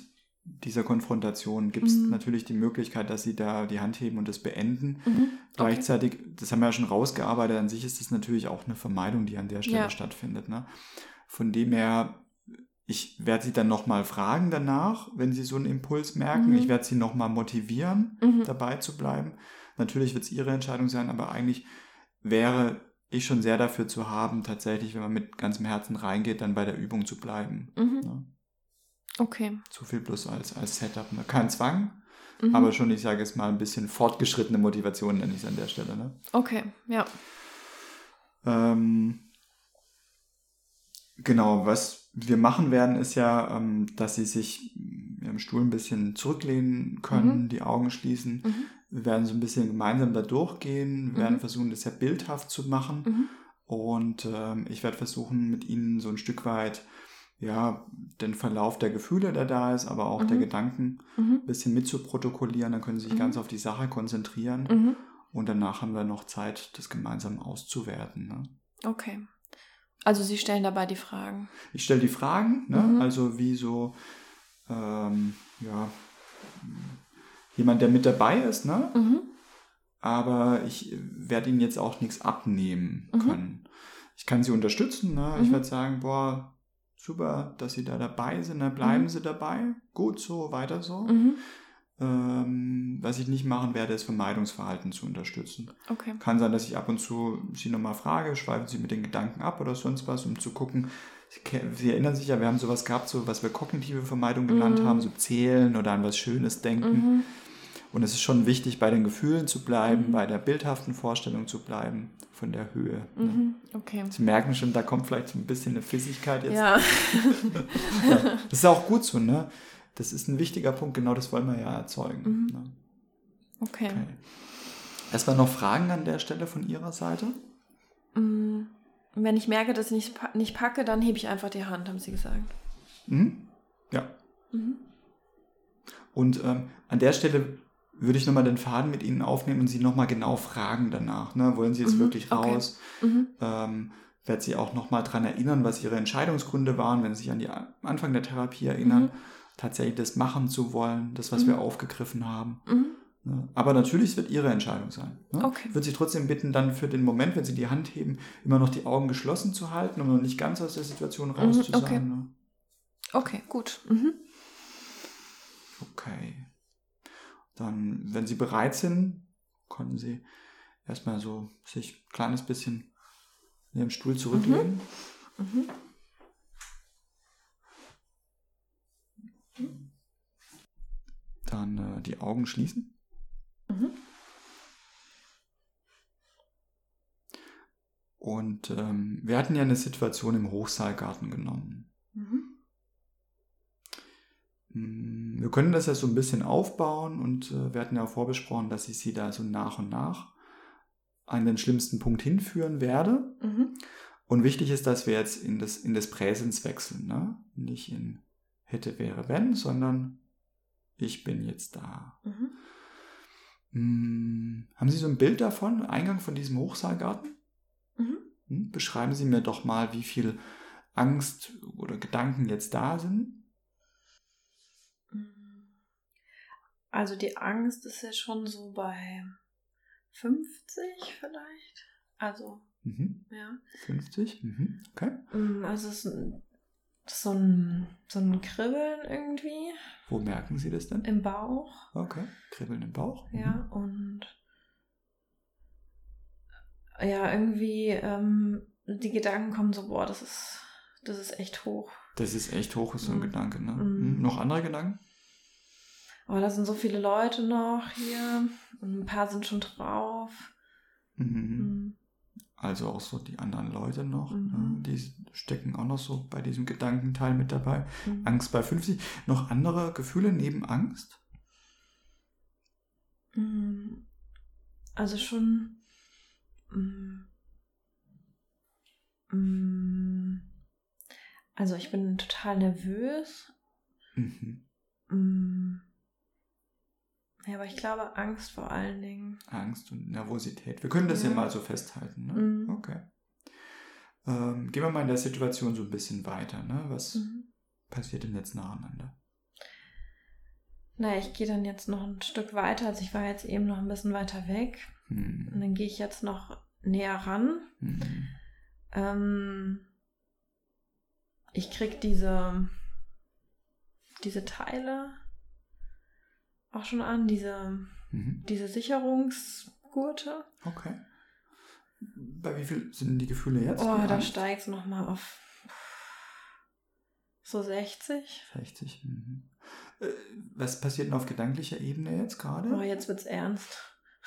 dieser Konfrontation gibt es mhm. natürlich die Möglichkeit, dass sie da die Hand heben und das beenden. Mhm. Okay. Gleichzeitig, das haben wir ja schon rausgearbeitet, an sich ist das natürlich auch eine Vermeidung, die an der Stelle ja. stattfindet. Ne? Von dem her, ich werde sie dann nochmal fragen danach, wenn sie so einen Impuls merken. Mhm. Ich werde sie nochmal motivieren, mhm. dabei zu bleiben. Natürlich wird es ihre Entscheidung sein, aber eigentlich wäre ich schon sehr dafür zu haben, tatsächlich, wenn man mit ganzem Herzen reingeht, dann bei der Übung zu bleiben. Mhm. Ne? Okay. Zu viel bloß als, als Setup. Ne? Kein Zwang, mhm. aber schon, ich sage jetzt mal, ein bisschen fortgeschrittene Motivation nenne ich es an der Stelle. Ne? Okay, ja. Ähm, genau, was wir machen werden, ist ja, ähm, dass sie sich im Stuhl ein bisschen zurücklehnen können, mhm. die Augen schließen. Mhm. Wir werden so ein bisschen gemeinsam da durchgehen, wir werden mhm. versuchen, das ja bildhaft zu machen. Mhm. Und ähm, ich werde versuchen, mit Ihnen so ein Stück weit ja, den Verlauf der Gefühle, der da ist, aber auch mhm. der Gedanken mhm. ein bisschen mitzuprotokollieren. Dann können Sie sich mhm. ganz auf die Sache konzentrieren. Mhm. Und danach haben wir noch Zeit, das gemeinsam auszuwerten. Ne? Okay. Also Sie stellen dabei die Fragen. Ich stelle die Fragen, ne? Mhm. also wie so, ähm, ja, jemand, der mit dabei ist, ne? Mhm. Aber ich werde ihnen jetzt auch nichts abnehmen mhm. können. Ich kann sie unterstützen, ne? Ich mhm. werde sagen, boah, super, dass sie da dabei sind, ne? bleiben mhm. sie dabei, gut so, weiter so. Mhm. Ähm, was ich nicht machen werde, ist Vermeidungsverhalten zu unterstützen. Okay. Kann sein, dass ich ab und zu sie nochmal frage, schweifen sie mit den Gedanken ab oder sonst was, um zu gucken, Sie erinnern sich ja, wir haben sowas gehabt, so was wir kognitive Vermeidung genannt mhm. haben, so zählen oder an was Schönes denken. Und es ist schon wichtig, bei den Gefühlen zu bleiben, mhm. bei der bildhaften Vorstellung zu bleiben, von der Höhe. Ne? Mhm. Okay. Sie merken schon, da kommt vielleicht so ein bisschen eine Fissigkeit jetzt. Ja. ja. Das ist auch gut so, ne? Das ist ein wichtiger Punkt, genau das wollen wir ja erzeugen. Mhm. Ne? Okay. okay. Erstmal noch Fragen an der Stelle von Ihrer Seite? Mhm. wenn ich merke, dass ich nicht, nicht packe, dann hebe ich einfach die Hand, haben Sie gesagt. Mhm. Ja. Mhm. Und ähm, an der Stelle würde ich nochmal den Faden mit Ihnen aufnehmen und Sie nochmal genau fragen danach. Ne? Wollen Sie jetzt Mhm, wirklich okay. raus? Mhm. Ähm, werde Sie auch nochmal daran erinnern, was Ihre Entscheidungsgründe waren, wenn Sie sich an die Anfang der Therapie erinnern, Mhm. tatsächlich das machen zu wollen, das, was Mhm. wir aufgegriffen haben. Mhm. Ne? Aber natürlich, wird Ihre Entscheidung sein. Ne? Okay. Ich würde Sie trotzdem bitten, dann für den Moment, wenn Sie die Hand heben, immer noch die Augen geschlossen zu halten, um noch nicht ganz aus der Situation raus Mhm, zu okay. sein. Ne? Okay, gut. Okay. Dann, wenn Sie bereit sind, können Sie erstmal so sich ein kleines bisschen in Ihrem Stuhl zurücklehnen. Mhm. Dann äh, die Augen schließen. Mhm. Und ähm, wir hatten ja eine Situation im Hochsaalgarten genommen. Mhm. Mm, Wir können das ja so ein bisschen aufbauen und äh, wir hatten ja vorbesprochen, dass ich Sie da so nach und nach an den schlimmsten Punkt hinführen werde. Mhm. Und wichtig ist, dass wir jetzt in das, in das Präsens wechseln. Ne? Nicht in hätte, wäre, wenn, sondern ich bin jetzt da. Mhm. Hm, haben Sie so ein Bild davon, Eingang von diesem Hochsaalgarten? Mhm. Hm? Beschreiben Sie mir doch mal, wie viel Angst oder Gedanken jetzt da sind. Also die Angst ist ja schon so bei 50 vielleicht. Also, Mhm. ja. 50? Mhm. Okay. Mm, Also es ist so ein, so ein Kribbeln irgendwie Wo merken Sie das denn? im Bauch. Okay. Kribbeln im Bauch. Mhm. Ja, und ja, irgendwie ähm, die Gedanken kommen so, boah, das ist, das ist echt hoch. Das ist echt hoch, ist so ein Mhm. Gedanke. Ne? Mhm. Mhm. Noch andere Gedanken? Aber da sind so viele Leute noch hier und ein paar sind schon drauf. Mhm. Mhm. Also auch so die anderen Leute noch. Mhm. Ne? Die stecken auch noch so bei diesem Gedankenteil mit dabei. Mhm. Angst bei 50. Noch andere Gefühle neben Angst? Mm, Also schon. mm, mm, Also ich bin total nervös. Mhm. Ja, aber ich glaube Angst vor allen Dingen. Angst und Nervosität. Wir können das ja, Ja. mal so festhalten. Ne? Mhm. Okay. Ähm, gehen wir mal in der Situation so ein bisschen weiter. Ne? Was Mhm. passiert denn jetzt nacheinander? Naja, ich gehe dann jetzt noch ein Stück weiter. Also ich war jetzt eben noch ein bisschen weiter weg. Und Hm. dann gehe ich jetzt noch näher ran. Mhm. Ähm, ich krieg diese, diese Teile auch schon an, diese, Mhm. diese Sicherungsgurte. Okay. Bei wie viel sind die Gefühle jetzt? Oh, da steigt es nochmal auf so 60. 60. Mhm. Äh, Was passiert denn auf gedanklicher Ebene jetzt gerade? Oh, jetzt wird's ernst.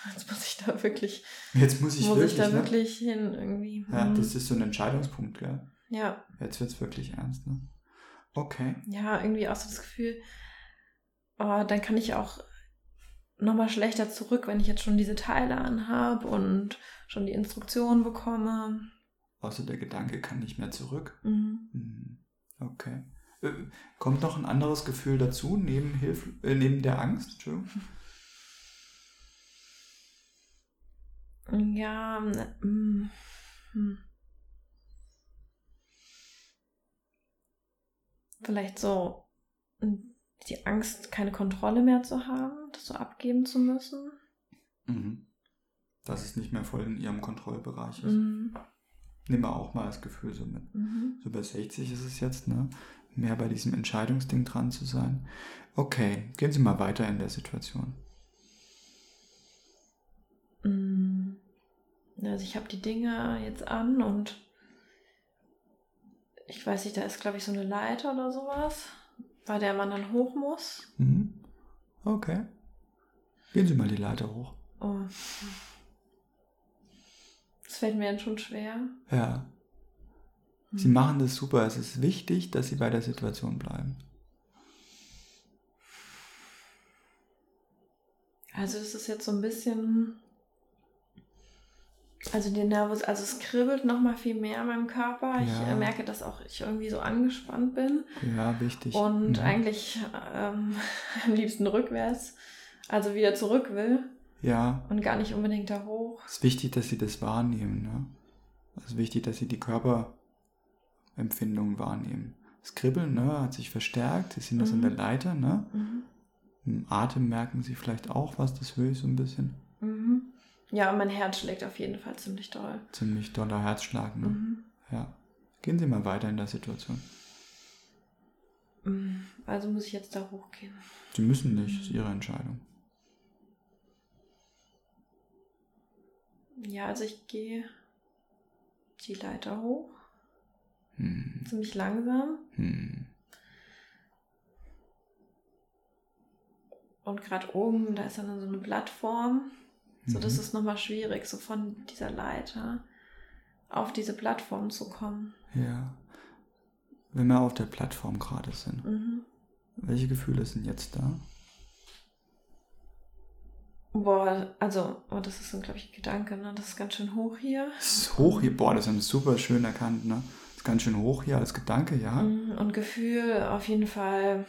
Jetzt muss ich da wirklich, Jetzt muss ich muss wirklich. ich da ne? wirklich hin irgendwie. Ja, Hm. das ist so ein Entscheidungspunkt, gell? ja, Jetzt wird es wirklich ernst, ne? Okay. ja, irgendwie auch so das Gefühl, oh, dann kann ich auch nochmal schlechter zurück, wenn ich jetzt schon diese Teile anhab und schon die Instruktionen bekomme. Außer der Gedanke kann nicht mehr zurück. Mhm. Hm, Okay. Äh, Kommt noch ein anderes Gefühl dazu, neben, Hilf äh, neben der Angst? Entschuldigung. Ja, mm, hm. Vielleicht so mm, die Angst, keine Kontrolle mehr zu haben, das so abgeben zu müssen. Mhm. Dass es nicht mehr voll in ihrem Kontrollbereich ist. Mhm. Nehmen wir auch mal das Gefühl so mit. Mhm. So bei 60 ist es jetzt, ne? Mehr bei diesem Entscheidungsding dran zu sein. Okay, gehen Sie mal weiter in der Situation. Mm. Also ich habe die Dinge jetzt an und ich weiß nicht, da ist glaube ich so eine Leiter oder sowas, bei der man dann hoch muss. Mhm. Okay. Gehen Sie mal die Leiter hoch. Oh. Das fällt mir dann schon schwer. Ja. Sie Hm. machen das super. Es ist wichtig, dass Sie bei der Situation bleiben. Also es ist jetzt so ein bisschen, also die Nervos, also es kribbelt noch mal viel mehr in meinem Körper. Ich Ja. äh, merke, dass auch ich irgendwie so angespannt bin Ja, wichtig. und Mhm. eigentlich ähm, am liebsten rückwärts Also wieder zurück will Ja, und gar nicht unbedingt da hoch. es ist wichtig, dass Sie das wahrnehmen. Ne? Es ist wichtig, dass Sie die Körperempfindungen wahrnehmen. Das Kribbeln ne, hat sich verstärkt. Sie sehen das in Mhm. der Leiter. Ne? Mhm. Im Atem merken Sie vielleicht auch was, das höre ich so ein bisschen. Mhm. Ja, und mein Herz schlägt auf jeden Fall ziemlich doll. Ziemlich doller Herzschlag. Ne? Mhm. Ja. Gehen Sie mal weiter in der Situation. Mhm. Also muss ich jetzt da hochgehen. Sie müssen nicht, ist Ihre Entscheidung. Ja, also ich gehe die Leiter hoch, Hm. ziemlich langsam. Hm. Und gerade oben, da ist dann so eine Plattform. So, das Mhm. ist nochmal schwierig, so von dieser Leiter auf diese Plattform zu kommen. Ja. Wenn wir auf der Plattform gerade sind, Mhm. welche Gefühle sind jetzt da? Boah, also, oh, das ist so, glaube ich, ein Gedanke, ne? Das ist ganz schön hoch hier. Es ist hoch hier, boah, das haben Sie super schön erkannt, ne? Das ist ganz schön hoch hier als Gedanke, ja? Mhm, Und Gefühl auf jeden Fall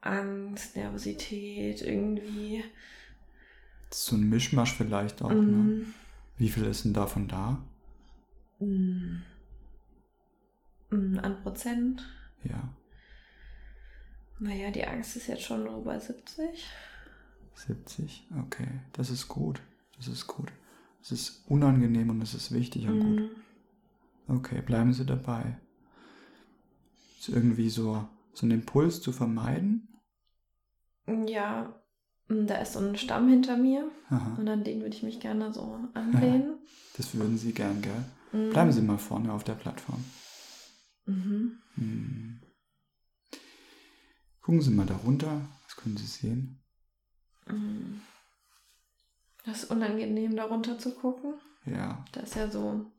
Angst, Nervosität, irgendwie. Das ist so ein Mischmasch vielleicht auch, ne? Mhm. Wie viel ist denn davon da? Mhm. Mhm, An Prozent. Ja, Naja, die Angst ist jetzt schon bei 70. 70, okay, das ist gut, das ist gut. Es ist unangenehm und es ist wichtig und gut. Mhm. Okay, bleiben Sie dabei. Ist irgendwie so, so einen Impuls zu vermeiden? Ja, mm, da ist so ein Stamm hinter mir Aha, und an den würde ich mich gerne so anlehnen. das würden Sie gern, gell? Mhm. Bleiben Sie mal vorne auf der Plattform. Mhm. Hm. Gucken Sie mal da runter, was können Sie sehen? Mhm. Das ist unangenehm, da runter zu gucken. Ja, Da ist ja so,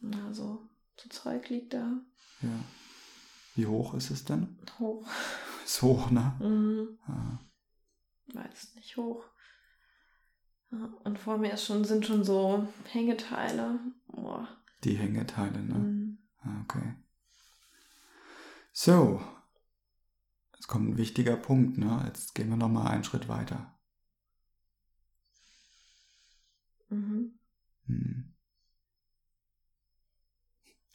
na, so, so Zeug liegt da ja. Wie hoch ist es denn? hoch. Ist hoch, ne? Mhm. Ah, Weiß nicht, hoch. Ja, Und vor mir ist schon, sind schon so Hängeteile. Boah. die Hängeteile, ne? Mhm. Ah, Okay. So. Jetzt kommt ein wichtiger Punkt, ne? Jetzt gehen wir nochmal einen Schritt weiter. Mhm. Hm.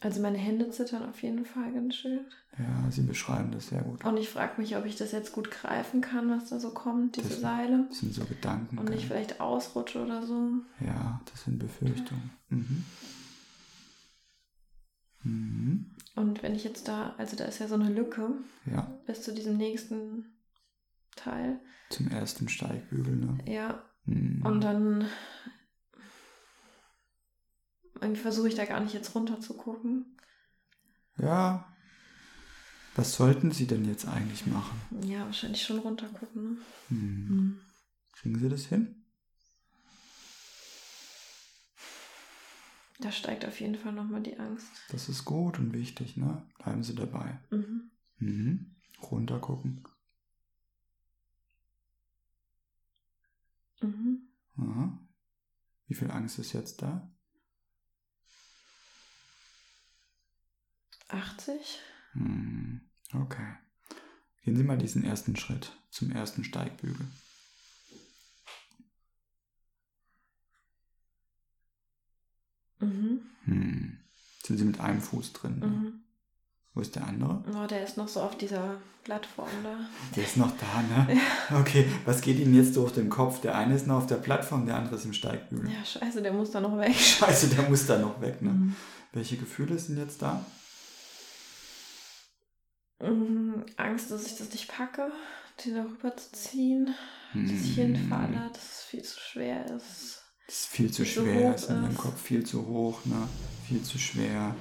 Also meine Hände zittern auf jeden Fall ganz schön. Ja, Sie beschreiben das sehr gut. Und ich frage mich, ob ich das jetzt gut greifen kann, was da so kommt, diese Das- Seile. Das sind so Gedanken. Und nicht vielleicht ausrutsche oder so. Ja, das sind Befürchtungen. Mhm. Mhm. Und wenn ich jetzt da, also da ist ja so eine Lücke Ja, bis zu diesem nächsten Teil. zum ersten Steigbügel, ne? Ja, Mhm. und dann irgendwie versuche ich da gar nicht jetzt runter zu gucken. Ja. Was sollten Sie denn jetzt eigentlich machen? Ja, wahrscheinlich schon runter gucken. Ne? Hm. Mhm. Kriegen Sie das hin? Da steigt auf jeden Fall nochmal die Angst. Das ist gut und wichtig, ne? Bleiben Sie dabei. Mhm. Mhm. Runter gucken. Mhm. Aha. Wie viel Angst ist jetzt da? 80. Hm. Okay. Gehen Sie mal diesen ersten Schritt zum ersten Steigbügel. Mhm. Hm. Sind Sie mit einem Fuß drin? Ne? Mhm. Wo ist der andere? Oh, der ist noch so auf dieser Plattform da. Der ist noch da, ne? Okay, was geht Ihnen jetzt durch den Kopf? Der eine ist noch auf der Plattform, der andere ist im Steigbügel. Ja, scheiße, der muss da noch weg. Scheiße, der muss da noch weg, ne? Mhm. Welche Gefühle sind jetzt da? Mhm. Angst, dass ich das nicht packe, den da rüber zu ziehen, dass ich Hm. hinfalle, dass es viel zu schwer ist. Das ist viel zu Viel zu schwer, hoch ist in Ihrem. Kopf viel zu hoch, ne? Viel zu schwer.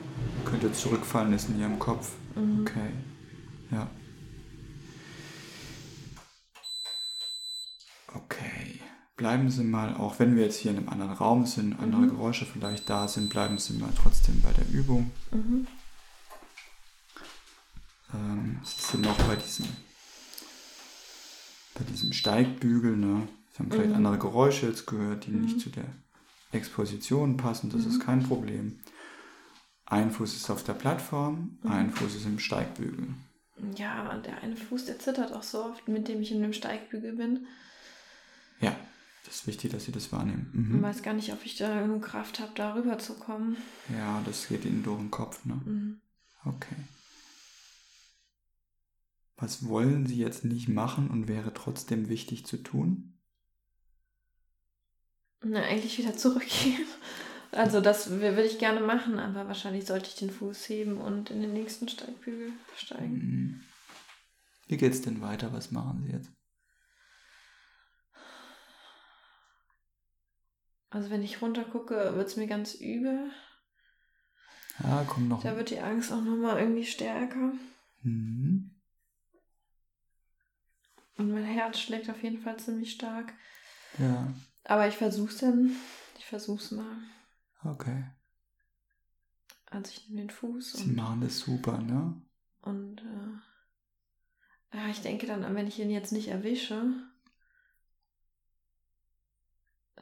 Könnte zurückfallen, ist in Ihrem Kopf. Mhm. Okay. Ja. Okay. Bleiben Sie mal, auch wenn wir jetzt hier in einem anderen Raum sind, andere Mhm. Geräusche vielleicht da sind, bleiben Sie mal trotzdem bei der Übung. Mhm. Ähm, Sie sind noch bei diesem, bei diesem Steigbügel, ne? Sie haben vielleicht Mhm. andere Geräusche jetzt gehört, die Mhm. nicht zu der Exposition passen, das ist Mhm. kein Problem. Ein Fuß ist auf der Plattform, Mhm. ein Fuß ist im Steigbügel. Ja, und der eine Fuß, der zittert auch so oft, mit dem ich in dem Steigbügel bin. Ja, das ist wichtig, dass Sie das wahrnehmen. Ich Mhm. weiß gar nicht, ob ich da genug Kraft habe, da rüber zu kommen. Ja, das geht Ihnen durch den Kopf, ne? Mhm. Okay. Was wollen Sie jetzt nicht machen und wäre trotzdem wichtig zu tun? Na, eigentlich wieder zurückgehen. Also das will ich gerne machen, aber wahrscheinlich sollte ich den Fuß heben und in den nächsten Steigbügel steigen. Mhm. Wie geht's denn weiter? Was machen Sie jetzt? Also wenn ich runter gucke, wird es mir ganz übel. Ah, komm noch. Da wird die Angst auch nochmal irgendwie stärker. Mhm. Und mein Herz schlägt auf jeden Fall ziemlich stark. Ja, Aber ich versuch's dann. Ich versuch's mal. okay. Also ich nehme den Fuß Sie und, machen das super, ne? und äh, ja, ich denke dann, wenn ich ihn jetzt nicht erwische,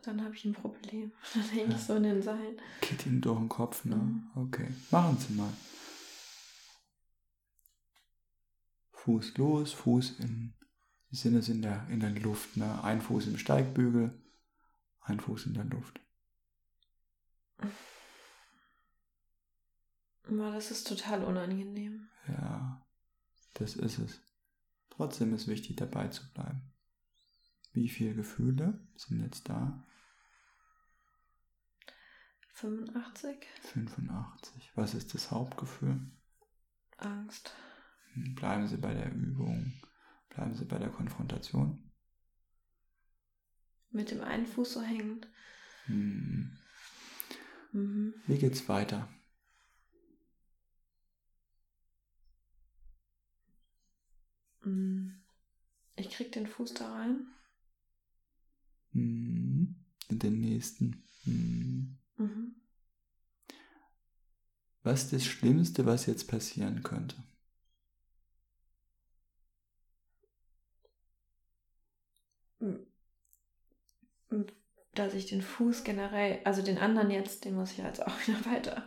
dann habe ich ein Problem. Dann hänge Ja. ich so in den Seilen. Geht Ihnen durch den Kopf, ne? Mhm. Okay. Machen Sie mal. Fuß los, Fuß in. Sie sind es in der, in der Luft, ne? Ein Fuß im Steigbügel, ein Fuß in der Luft. Aber das ist total unangenehm. Ja, das ist es. Trotzdem ist wichtig, dabei zu bleiben. Wie viele Gefühle sind jetzt da? 85? 85. Was ist das Hauptgefühl? Angst. Hm, Bleiben Sie bei der Übung. Bleiben Sie bei der Konfrontation. Mit dem einen Fuß so hängend. Hm. Mhm. Wie geht's weiter? Mm. Ich krieg den Fuß da rein. Hm. In den nächsten. Hm. Mhm. Was ist das Schlimmste, was jetzt passieren könnte? Dass ich den Fuß generell, also den anderen jetzt, den muss ich jetzt auch wieder weiter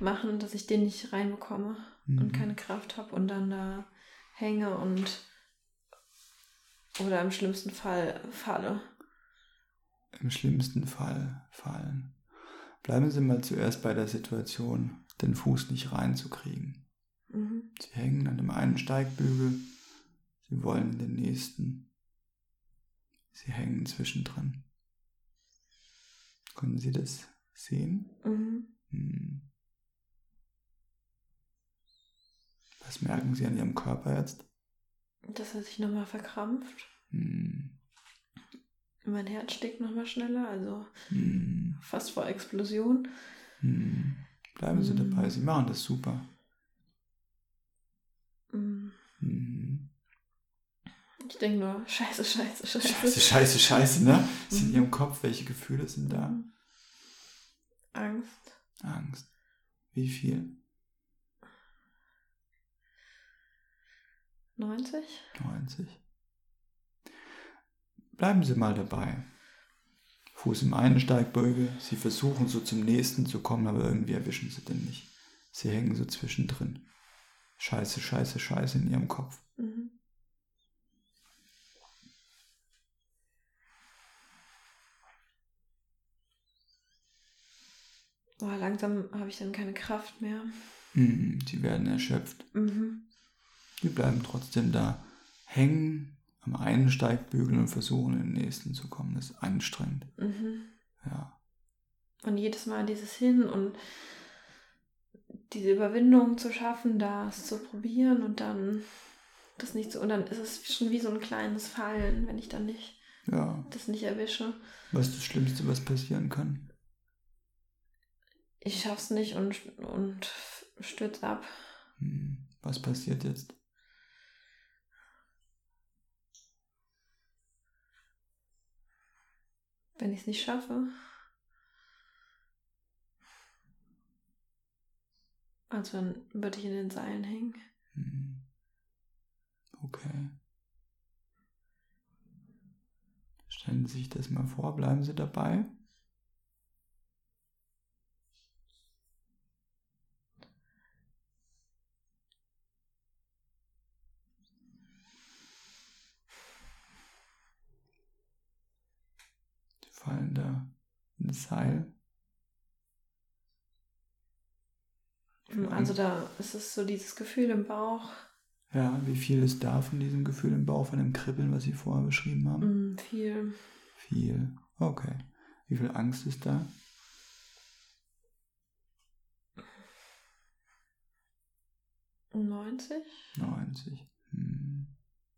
machen, dass ich den nicht reinbekomme Mhm. und keine Kraft habe und dann da hänge und oder im schlimmsten Fall falle. Im schlimmsten Fall fallen. Bleiben Sie mal zuerst bei der Situation, den Fuß nicht reinzukriegen. Mhm. Sie hängen an dem einen Steigbügel, Sie wollen den nächsten. Sie hängen zwischendrin. Können Sie das sehen? Mhm. Hm. Was merken Sie an Ihrem Körper jetzt? Dass er sich nochmal verkrampft. Hm. Mein Herz schlägt nochmal schneller, also Hm. fast vor Explosion. Hm. Bleiben Sie Hm. dabei, Sie machen das super. Mm. Hm. Ich denke nur, scheiße, scheiße, scheiße. Scheiße, scheiße, scheiße, ne? Ist in. Ihrem Kopf, welche Gefühle sind da? Mhm. Angst. Angst. Wie viel? 90? 90. Bleiben Sie mal dabei. Fuß im einen Steigbeuge. Sie versuchen so zum nächsten zu kommen, aber irgendwie erwischen Sie den nicht. Sie hängen so zwischendrin. Scheiße, scheiße, scheiße in Ihrem Kopf. Mhm. Boah, langsam habe ich dann keine Kraft mehr. Hm, Sie werden erschöpft. Mhm. Die bleiben trotzdem da hängen am einen Steigbügel und versuchen in den nächsten zu kommen. Das ist anstrengend. Mhm. Ja. Und jedes Mal dieses Hin und diese Überwindung zu schaffen, das zu probieren und dann das nicht so. Und dann ist es schon wie so ein kleines Fallen, wenn ich dann nicht Ja. das nicht erwische. Was ist das Schlimmste, was passieren kann? Ich schaff's nicht und, und stürz ab. Hm, was passiert jetzt? Wenn ich es nicht schaffe. Also dann würde ich in den Seilen hängen. Hm. Okay. Stellen Sie sich das mal vor, bleiben Sie dabei. Fallen da ins Seil. Also da ist es so dieses Gefühl im Bauch. Ja, wie viel ist da von diesem Gefühl im Bauch, von dem Kribbeln, was Sie vorher beschrieben haben? Mm, viel. Viel. Okay. Wie viel Angst ist da? Neunzig. 90. Hm.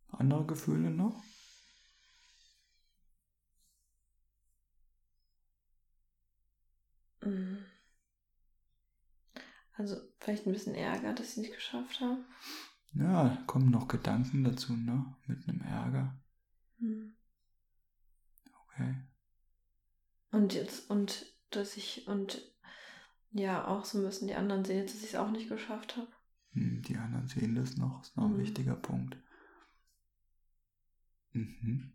Andere Gefühle noch? Also vielleicht ein bisschen Ärger, dass ich nicht geschafft habe. Ja, kommen noch Gedanken dazu, ne? Mit einem Ärger. Hm. Okay. Und jetzt, und dass ich, und ja, auch so müssen die anderen sehen, jetzt, dass ich es auch nicht geschafft habe. Hm, Die anderen sehen das noch, ist noch ein Mhm. wichtiger Punkt. Mhm.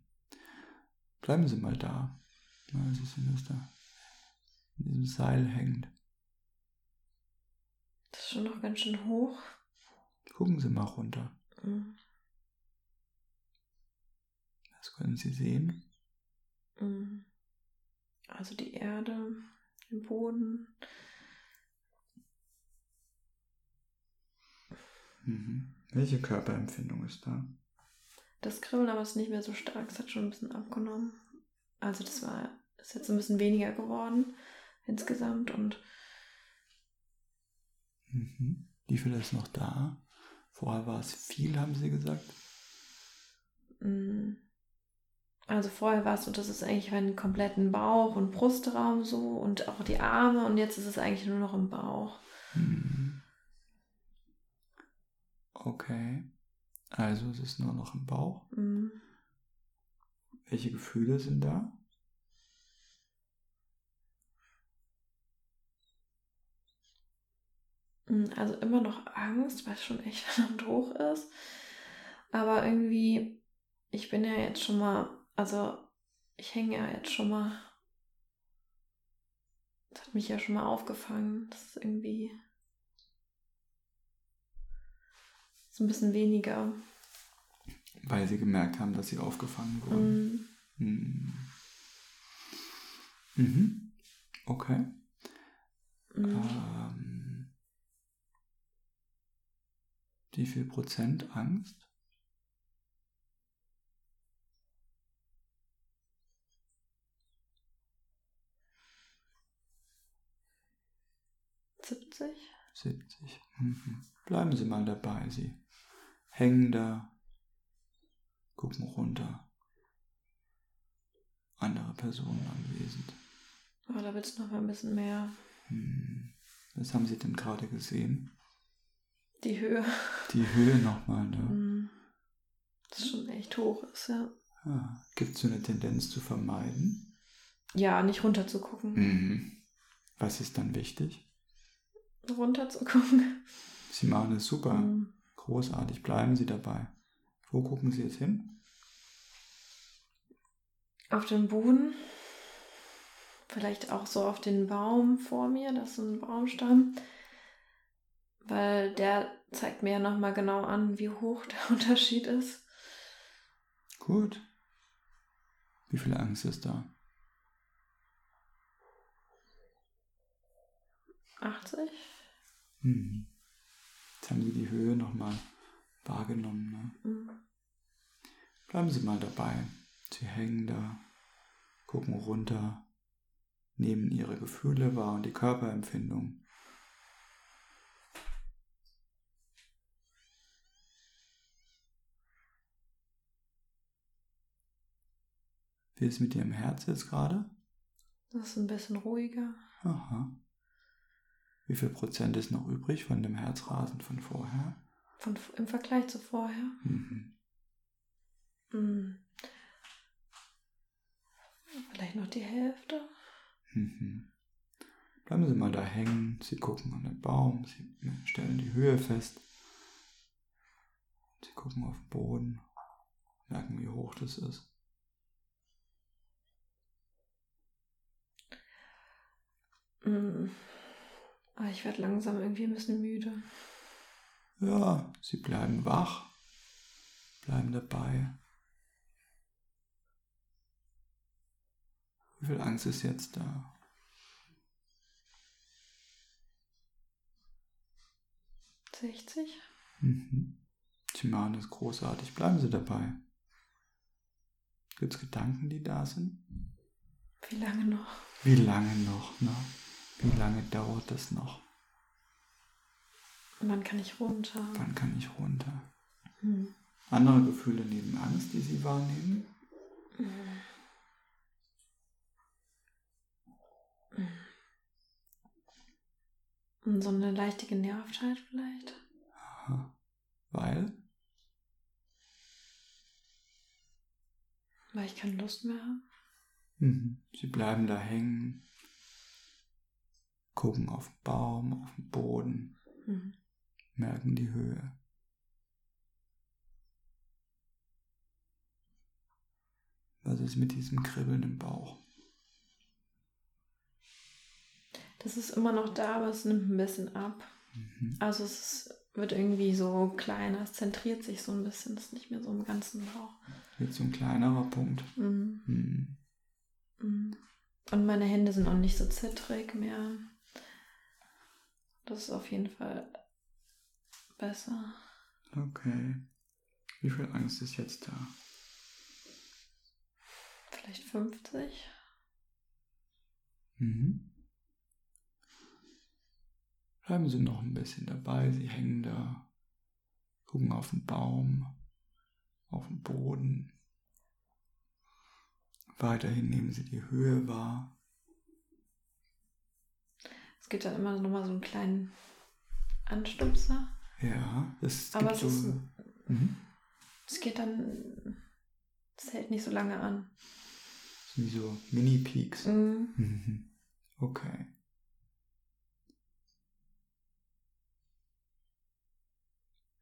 Bleiben Sie mal da. Na, Sie sind jetzt da. In diesem Seil hängend. Das ist schon noch ganz schön hoch. Gucken Sie mal runter. Mm. Was können Sie sehen? Mm. Also die Erde, den Boden. Mhm. Welche Körperempfindung ist da? Das Kribbeln aber ist nicht mehr so stark, es hat schon ein bisschen abgenommen. Also das war, ist jetzt ein bisschen weniger geworden insgesamt und Mhm. Wie viel ist noch da? Vorher war es viel, haben Sie gesagt? mm, also vorher war es so, dass es eigentlich einen kompletten Bauch und Brustraum so und auch die Arme und jetzt ist es eigentlich nur noch im Bauch. Mhm. Okay. Also es ist nur noch im Bauch. Mm. Welche Gefühle sind da? Also immer noch Angst, weil es schon echt verdammt hoch ist. Aber irgendwie, ich bin ja jetzt schon mal, also ich hänge ja jetzt schon mal. Das hat mich ja schon mal aufgefangen. Das ist irgendwie so ein bisschen weniger. Weil Sie gemerkt haben, dass Sie aufgefangen wurden. Mm, Mhm. Mhm. Okay. mm. Ähm, wie viel Prozent Angst? 70? 70. Mhm. Bleiben Sie mal dabei. Sie hängen da, gucken runter. Andere Personen anwesend. Aber Oh, da wird es noch mal ein bisschen mehr. Hm. Was haben Sie denn gerade gesehen? Die Höhe. Die Höhe nochmal. Ne? Das schon echt hoch ist, ja. Ah, Gibt es so eine Tendenz zu vermeiden? Ja, nicht runter zu gucken. Mhm. Was ist dann wichtig? Runter zu gucken. Sie machen es super. Mm. Großartig. Bleiben Sie dabei. Wo gucken Sie jetzt hin? Auf den Boden. Vielleicht auch so auf den Baum vor mir, das ist so ein Baumstamm. Weil der zeigt mir ja nochmal genau an, wie hoch der Unterschied ist. Gut. Wie viel Angst ist da? 80? Hm. Jetzt haben Sie die Höhe nochmal wahrgenommen. Ne? Mhm. Bleiben Sie mal dabei. Sie hängen da, gucken runter, nehmen Ihre Gefühle wahr und die Körperempfindung. Wie ist mit Ihrem Herz jetzt gerade? Das ist ein bisschen ruhiger. Aha. Wie viel Prozent ist noch übrig von dem Herzrasen von vorher? Von, Im Vergleich zu vorher. Mhm. Mhm. Vielleicht noch die Hälfte. Mhm. Bleiben Sie mal da hängen. Sie gucken an den Baum. Sie stellen die Höhe fest. Sie gucken auf den Boden. Merken, wie hoch das ist. Aber ich werde langsam irgendwie ein bisschen müde. Ja, Sie bleiben wach. Bleiben dabei. Wie viel Angst ist jetzt da? Sechzig. Mhm. Sie machen das großartig. Bleiben Sie dabei. Gibt es Gedanken, die da sind? Wie lange noch? Wie lange noch? Ne? Wie lange dauert das noch? Wann kann ich runter? Wann kann ich runter? Hm. Andere Gefühle neben Angst, die Sie wahrnehmen? Und so eine leichte Genervtheit vielleicht? Aha. Weil? Weil ich keine Lust mehr habe. Mhm. Sie bleiben da hängen, gucken auf den Baum, auf den Boden, Mhm. merken die Höhe. Was ist mit diesem Kribbeln im Bauch? Das ist immer noch da, aber es nimmt ein bisschen ab. Mhm. Also es wird irgendwie so kleiner, es zentriert sich so ein bisschen, es ist nicht mehr so im ganzen Bauch. Jetzt so ein kleinerer Punkt. Mhm. Mhm. Mhm. Und meine Hände sind auch nicht so zittrig mehr. Das ist auf jeden Fall besser. Okay. Wie viel Angst ist jetzt da? Vielleicht 50. Mhm. Bleiben Sie noch ein bisschen dabei. Sie hängen da, gucken auf den Baum, auf den Boden. Weiterhin nehmen Sie die Höhe wahr. Es gibt dann immer noch mal so einen kleinen Anstupser. Ja, es Aber es so. ist- Mhm. Es geht dann. Es hält nicht so lange an. Wie so Mini-Peaks. Mhm. Mhm. Okay.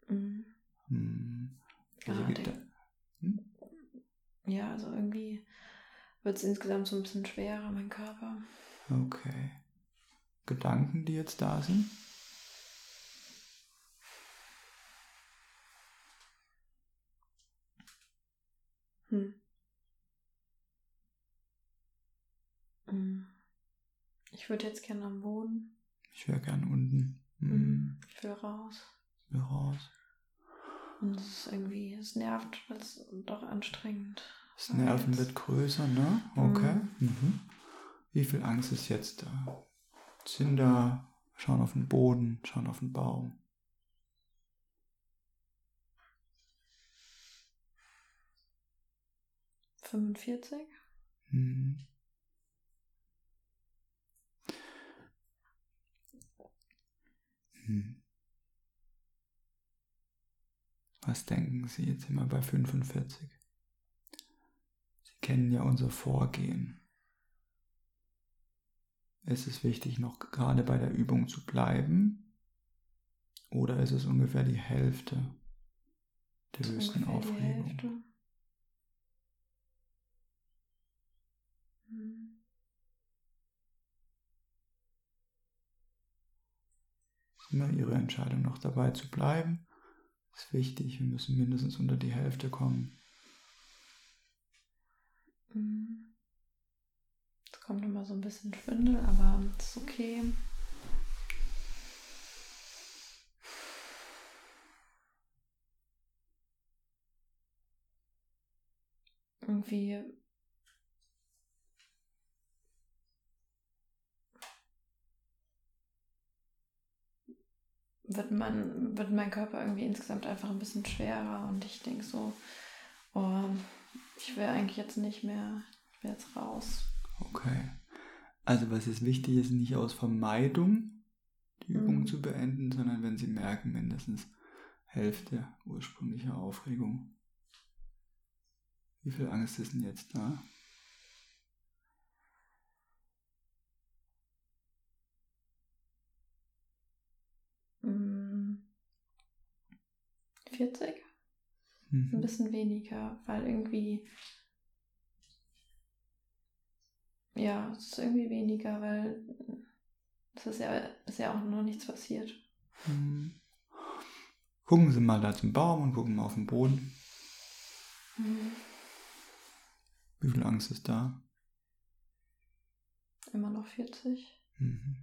Mhm. Mhm. Also Ah, geht der- hm? Ja, also irgendwie wird es insgesamt so ein bisschen schwerer, mein Körper. Okay. Gedanken, die jetzt da sind? Hm. Mhm. Ich würde jetzt gerne am Boden. Ich wäre gern unten. Mhm. Mhm. Ich will raus. Will raus. Und es ist irgendwie, es nervt, weil es doch anstrengend Das Nerven wird größer, ne? Okay. Mhm. Wie viel Angst ist jetzt da? Sind da, schauen auf den Boden, schauen auf den Baum. Fünfundvierzig? Mhm. Hm. Was denken Sie? Jetzt wir bei 45. Sie kennen ja unser Vorgehen. Ist es wichtig, noch gerade bei der Übung zu bleiben? Oder ist es ungefähr die Hälfte der höchsten Aufregung? Hälfte. Hm. Immer Ihre Entscheidung, noch dabei zu bleiben. Ist wichtig, wir müssen mindestens unter die Hälfte kommen. Mhm. Kommt immer so ein bisschen Schwindel, aber ist okay. Irgendwie wird, man, wird mein Körper irgendwie insgesamt einfach ein bisschen schwerer und ich denke so, oh, ich will eigentlich jetzt nicht mehr, ich will jetzt raus. Okay. Also was ist wichtig ist, nicht aus Vermeidung die Übung Mhm. zu beenden, sondern wenn Sie merken, mindestens Hälfte ursprünglicher Aufregung. Wie viel Angst ist denn jetzt da? Mm, 40? Mhm. Ein bisschen weniger, weil irgendwie. Ja, es ist irgendwie weniger, weil es ist ja, ist ja auch noch nichts passiert. Mhm. Gucken Sie mal da zum Baum und gucken mal auf den Boden. Mhm. Wie viel Angst ist da? Immer noch 40. Mhm.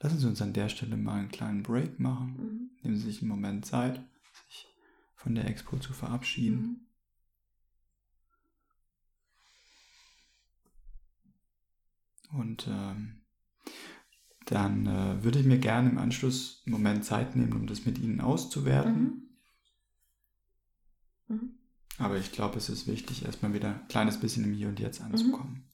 Lassen Sie uns an der Stelle mal einen kleinen Break machen. Mhm. Nehmen Sie sich einen Moment Zeit, sich von der Expo zu verabschieden. Und ähm, dann äh, würde ich mir gerne im Anschluss einen Moment Zeit nehmen, um das mit Ihnen auszuwerten. Mhm. Mhm. Aber ich glaube, es ist wichtig, erstmal wieder ein kleines bisschen im Hier und Jetzt anzukommen.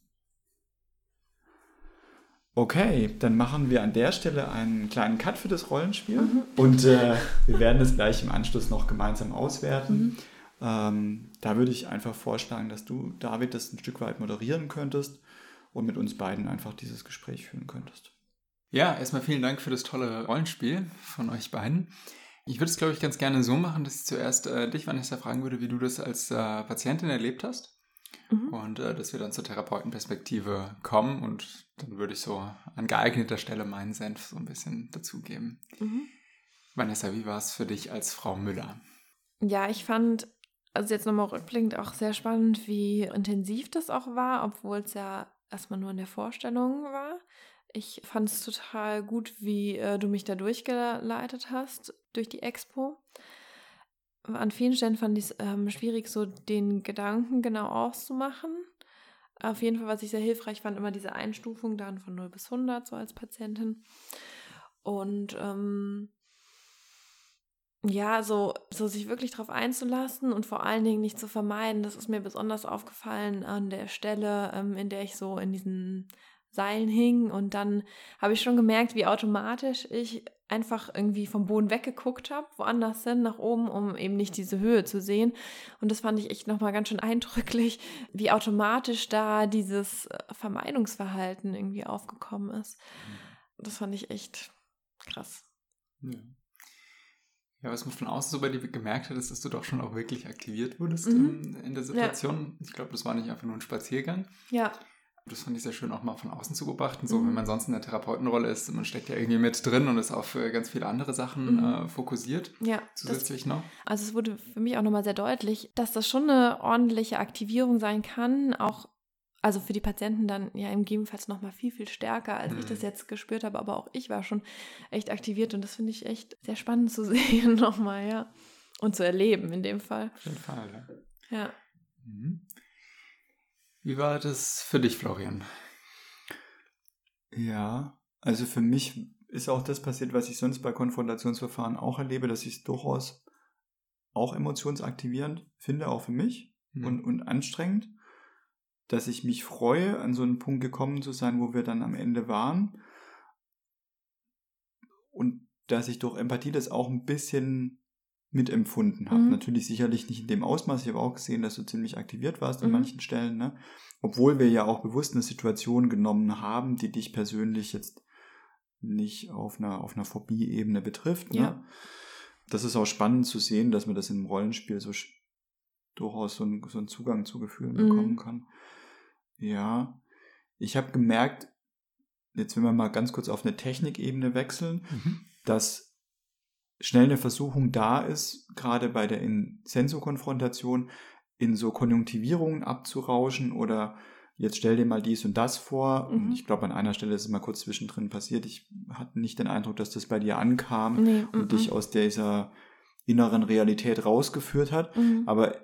Okay, dann machen wir an der Stelle einen kleinen Cut für das Rollenspiel Mhm. und äh, wir werden es gleich im Anschluss noch gemeinsam auswerten. Mhm. Ähm, da würde ich einfach vorschlagen, dass du, David, das ein Stück weit moderieren könntest und mit uns beiden einfach dieses Gespräch führen könntest. Ja, erstmal vielen Dank für das tolle Rollenspiel von euch beiden. Ich würde es, glaube ich, ganz gerne so machen, dass ich zuerst äh, dich, Vanessa, fragen würde, wie du das als äh, Patientin erlebt hast. Mhm. Und äh, dass wir dann zur Therapeutenperspektive kommen und dann würde ich so an geeigneter Stelle meinen Senf so ein bisschen dazugeben. Mhm. Vanessa, wie war es für dich als Frau Müller? Ja, ich fand, also jetzt nochmal rückblickend auch sehr spannend, wie intensiv das auch war, obwohl es ja erstmal nur in der Vorstellung war. Ich fand es total gut, wie äh, du mich da durchgeleitet hast durch die Expo. An vielen Stellen fand ich es ähm, schwierig, so den Gedanken genau auszumachen. Auf jeden Fall, was ich sehr hilfreich fand, immer diese Einstufung dann von 0 bis 100, so als Patientin. Und ähm, ja, so, so sich wirklich darauf einzulassen und vor allen Dingen nicht zu vermeiden. Das ist mir besonders aufgefallen an der Stelle, ähm, in der ich so in diesen Seilen hing. Und dann habe ich schon gemerkt, wie automatisch ich einfach irgendwie vom Boden weggeguckt habe, woanders hin, nach oben, um eben nicht diese Höhe zu sehen. Und das fand ich echt nochmal ganz schön eindrücklich, wie automatisch da dieses äh, Vermeidungsverhalten irgendwie aufgekommen ist. Das fand ich echt krass. Ja. Ja, was man von außen so bei dir gemerkt hat, ist, dass du doch schon auch wirklich aktiviert wurdest Mhm. in, in der Situation. Ich glaube, das war nicht einfach nur ein Spaziergang. Ja, Das fand ich sehr schön, auch mal von außen zu beobachten. So, Mhm. wenn man sonst in der Therapeutenrolle ist, man steckt ja irgendwie mit drin und ist auf äh, ganz viele andere Sachen Mhm. äh, fokussiert, ja. Das, zusätzlich noch. also es wurde für mich auch nochmal sehr deutlich, dass das schon eine ordentliche Aktivierung sein kann, auch also für die Patienten dann ja im gegebenenfalls nochmal viel, viel stärker, als ich Mhm. das jetzt gespürt habe, aber auch ich war schon echt aktiviert und das finde ich echt sehr spannend zu sehen nochmal, ja. Und zu erleben in dem Fall. Auf jeden Fall, ja. Ja. Mhm. Wie war das für dich, Florian? Ja, also für mich ist auch das passiert, was ich sonst bei Konfrontationsverfahren auch erlebe, dass ich es durchaus auch emotionsaktivierend finde, auch für mich Mhm. und, und anstrengend, dass ich mich freue, an so einen Punkt gekommen zu sein, wo wir dann am Ende waren und dass ich durch Empathie das auch ein bisschen mitempfunden habe. Mhm. Natürlich sicherlich nicht in dem Ausmaß. Ich habe auch gesehen, dass du ziemlich aktiviert warst an Mhm. manchen Stellen. Ne? Obwohl wir ja auch bewusst eine Situation genommen haben, die dich persönlich jetzt nicht auf einer, auf einer Phobie-Ebene betrifft. Ne? Ja. Das ist auch spannend zu sehen, dass man das im Rollenspiel so durchaus so, einen- so einen Zugang zu Gefühlen Mhm. bekommen kann. Ja, ich habe gemerkt, jetzt wenn wir mal ganz kurz auf eine Technikebene wechseln, Mhm. dass schnell eine Versuchung da ist, gerade bei der Insenso-Konfrontation, in so Konjunktivierungen abzurauschen oder jetzt stell dir mal dies und das vor. Mhm. Und ich glaube, an einer Stelle ist es mal kurz zwischendrin passiert. Ich hatte nicht den Eindruck, dass das bei dir ankam Nee, und mm, dich aus dieser inneren Realität rausgeführt hat. mm. Aber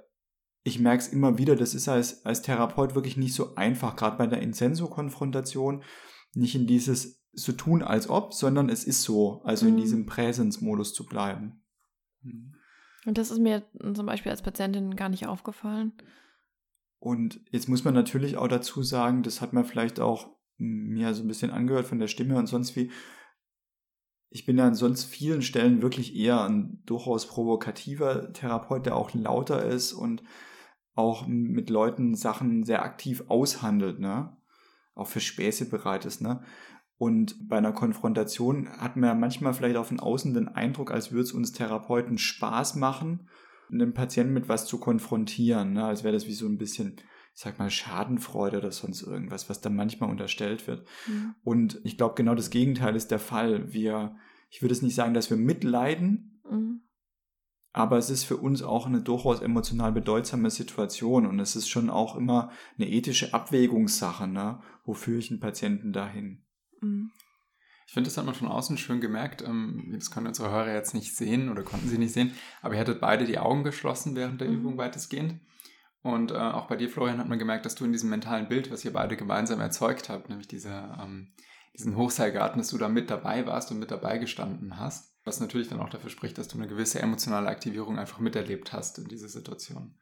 ich merke es immer wieder, das ist als, als Therapeut wirklich nicht so einfach, gerade bei der Insenso-Konfrontation, nicht in dieses so tun als ob, sondern es ist so, also in Mhm. diesem Präsensmodus zu bleiben. Mhm. Und das ist mir zum Beispiel als Patientin gar nicht aufgefallen. Und jetzt muss man natürlich auch dazu sagen, das hat man vielleicht auch mir so ein bisschen angehört von der Stimme und sonst wie. Ich bin ja an sonst vielen Stellen wirklich eher ein durchaus provokativer Therapeut, der auch lauter ist und auch mit Leuten Sachen sehr aktiv aushandelt, ne? Auch für Späße bereit ist, ne? Und bei einer Konfrontation hat man ja manchmal vielleicht auch von außen den Eindruck, als würde es uns Therapeuten Spaß machen, einen Patienten mit was zu konfrontieren, ne? als wäre das wie so ein bisschen, ich sag mal, Schadenfreude oder sonst irgendwas, was dann manchmal unterstellt wird. Mhm. Und ich glaube, genau das Gegenteil ist der Fall. Wir, ich würde es nicht sagen, dass wir mitleiden, Mhm. aber es ist für uns auch eine durchaus emotional bedeutsame Situation und es ist schon auch immer eine ethische Abwägungssache, ne? wo führe ich einen Patienten dahin. Mhm. Ich finde, das hat man von außen schön gemerkt. Ähm, das können unsere Hörer jetzt nicht sehen oder konnten sie nicht sehen, aber ihr hattet beide die Augen geschlossen während der Mhm. Übung weitestgehend. Und äh, auch bei dir, Florian, hat man gemerkt, dass du in diesem mentalen Bild, was ihr beide gemeinsam erzeugt habt, nämlich diese, ähm, diesen Hochseilgarten, dass du da mit dabei warst und mit dabei gestanden hast. Was natürlich dann auch dafür spricht, dass du eine gewisse emotionale Aktivierung einfach miterlebt hast in dieser Situation.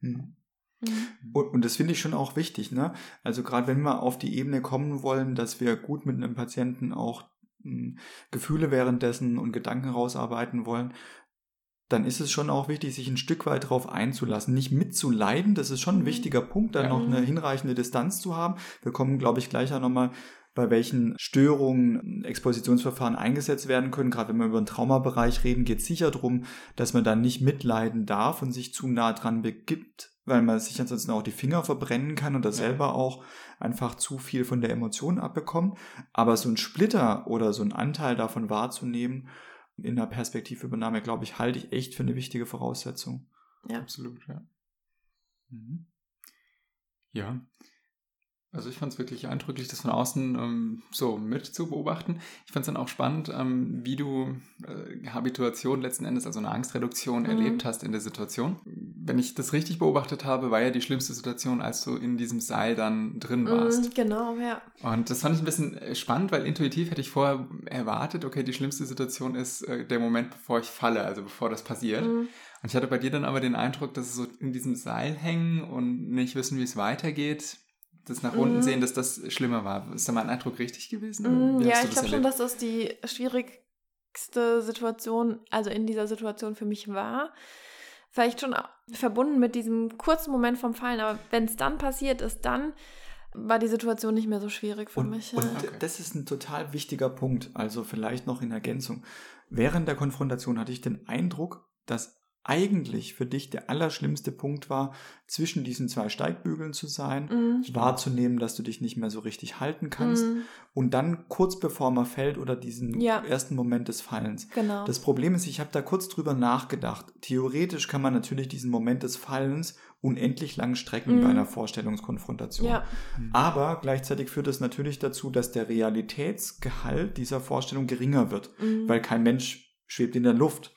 Hm. Mhm. Und, das finde ich schon auch wichtig, ne? Also gerade wenn wir auf die Ebene kommen wollen, dass wir gut mit einem Patienten auch mh, Gefühle währenddessen und Gedanken rausarbeiten wollen, dann ist es schon auch wichtig, sich ein Stück weit darauf einzulassen, nicht mitzuleiden. Das ist schon ein Mhm. wichtiger Punkt, da Ja. noch eine hinreichende Distanz zu haben. Wir kommen, glaube ich, gleich auch nochmal bei welchen Störungen Expositionsverfahren eingesetzt werden können. Gerade wenn wir über den Traumabereich reden, geht es sicher darum, dass man dann nicht mitleiden darf und sich zu nah dran begibt, weil man sich ansonsten auch die Finger verbrennen kann und das Ja. selber auch einfach zu viel von der Emotion abbekommt. Aber so ein Splitter oder so ein Anteil davon wahrzunehmen, in der Perspektivübernahme, glaube ich, halte ich echt für eine wichtige Voraussetzung. Ja. Absolut, ja. Mhm. Ja. Also ich fand es wirklich eindrücklich, das von außen ähm, so mit zu beobachten. Ich fand es dann auch spannend, ähm, wie du äh, Habituation letzten Endes, also eine Angstreduktion Mhm. erlebt hast in der Situation. Wenn ich das richtig beobachtet habe, war ja die schlimmste Situation, als du in diesem Seil dann drin warst. Mhm, Genau, ja. Und das fand ich ein bisschen äh, spannend, weil intuitiv hätte ich vorher erwartet, okay, die schlimmste Situation ist äh, der Moment, bevor ich falle, also bevor das passiert. Mhm. Und ich hatte bei dir dann aber den Eindruck, dass es so in diesem Seil hängen und nicht wissen, wie es weitergeht, das nach unten Mhm. sehen, dass das schlimmer war. Ist da mein Eindruck richtig gewesen? Wie Ja, ich glaube schon, dass das die schwierigste Situation, also in dieser Situation für mich war. Vielleicht schon verbunden mit diesem kurzen Moment vom Fallen, aber wenn es dann passiert ist, dann war die Situation nicht mehr so schwierig für Und, mich. und. Okay. das ist ein total wichtiger Punkt. Also vielleicht noch in Ergänzung. Während der Konfrontation hatte ich den Eindruck, dass eigentlich für dich der allerschlimmste Punkt war, zwischen diesen zwei Steigbügeln zu sein, Mm, wahrzunehmen, dass du dich nicht mehr so richtig halten kannst mm, und dann kurz bevor man fällt oder diesen Ja. ersten Moment des Fallens. genau. Das Problem ist, ich habe da kurz drüber nachgedacht. Theoretisch kann man natürlich diesen Moment des Fallens unendlich lang strecken Mhm. bei einer Vorstellungskonfrontation. ja, Aber gleichzeitig führt es natürlich dazu, dass der Realitätsgehalt dieser Vorstellung geringer wird, mm, weil kein Mensch schwebt in der Luft.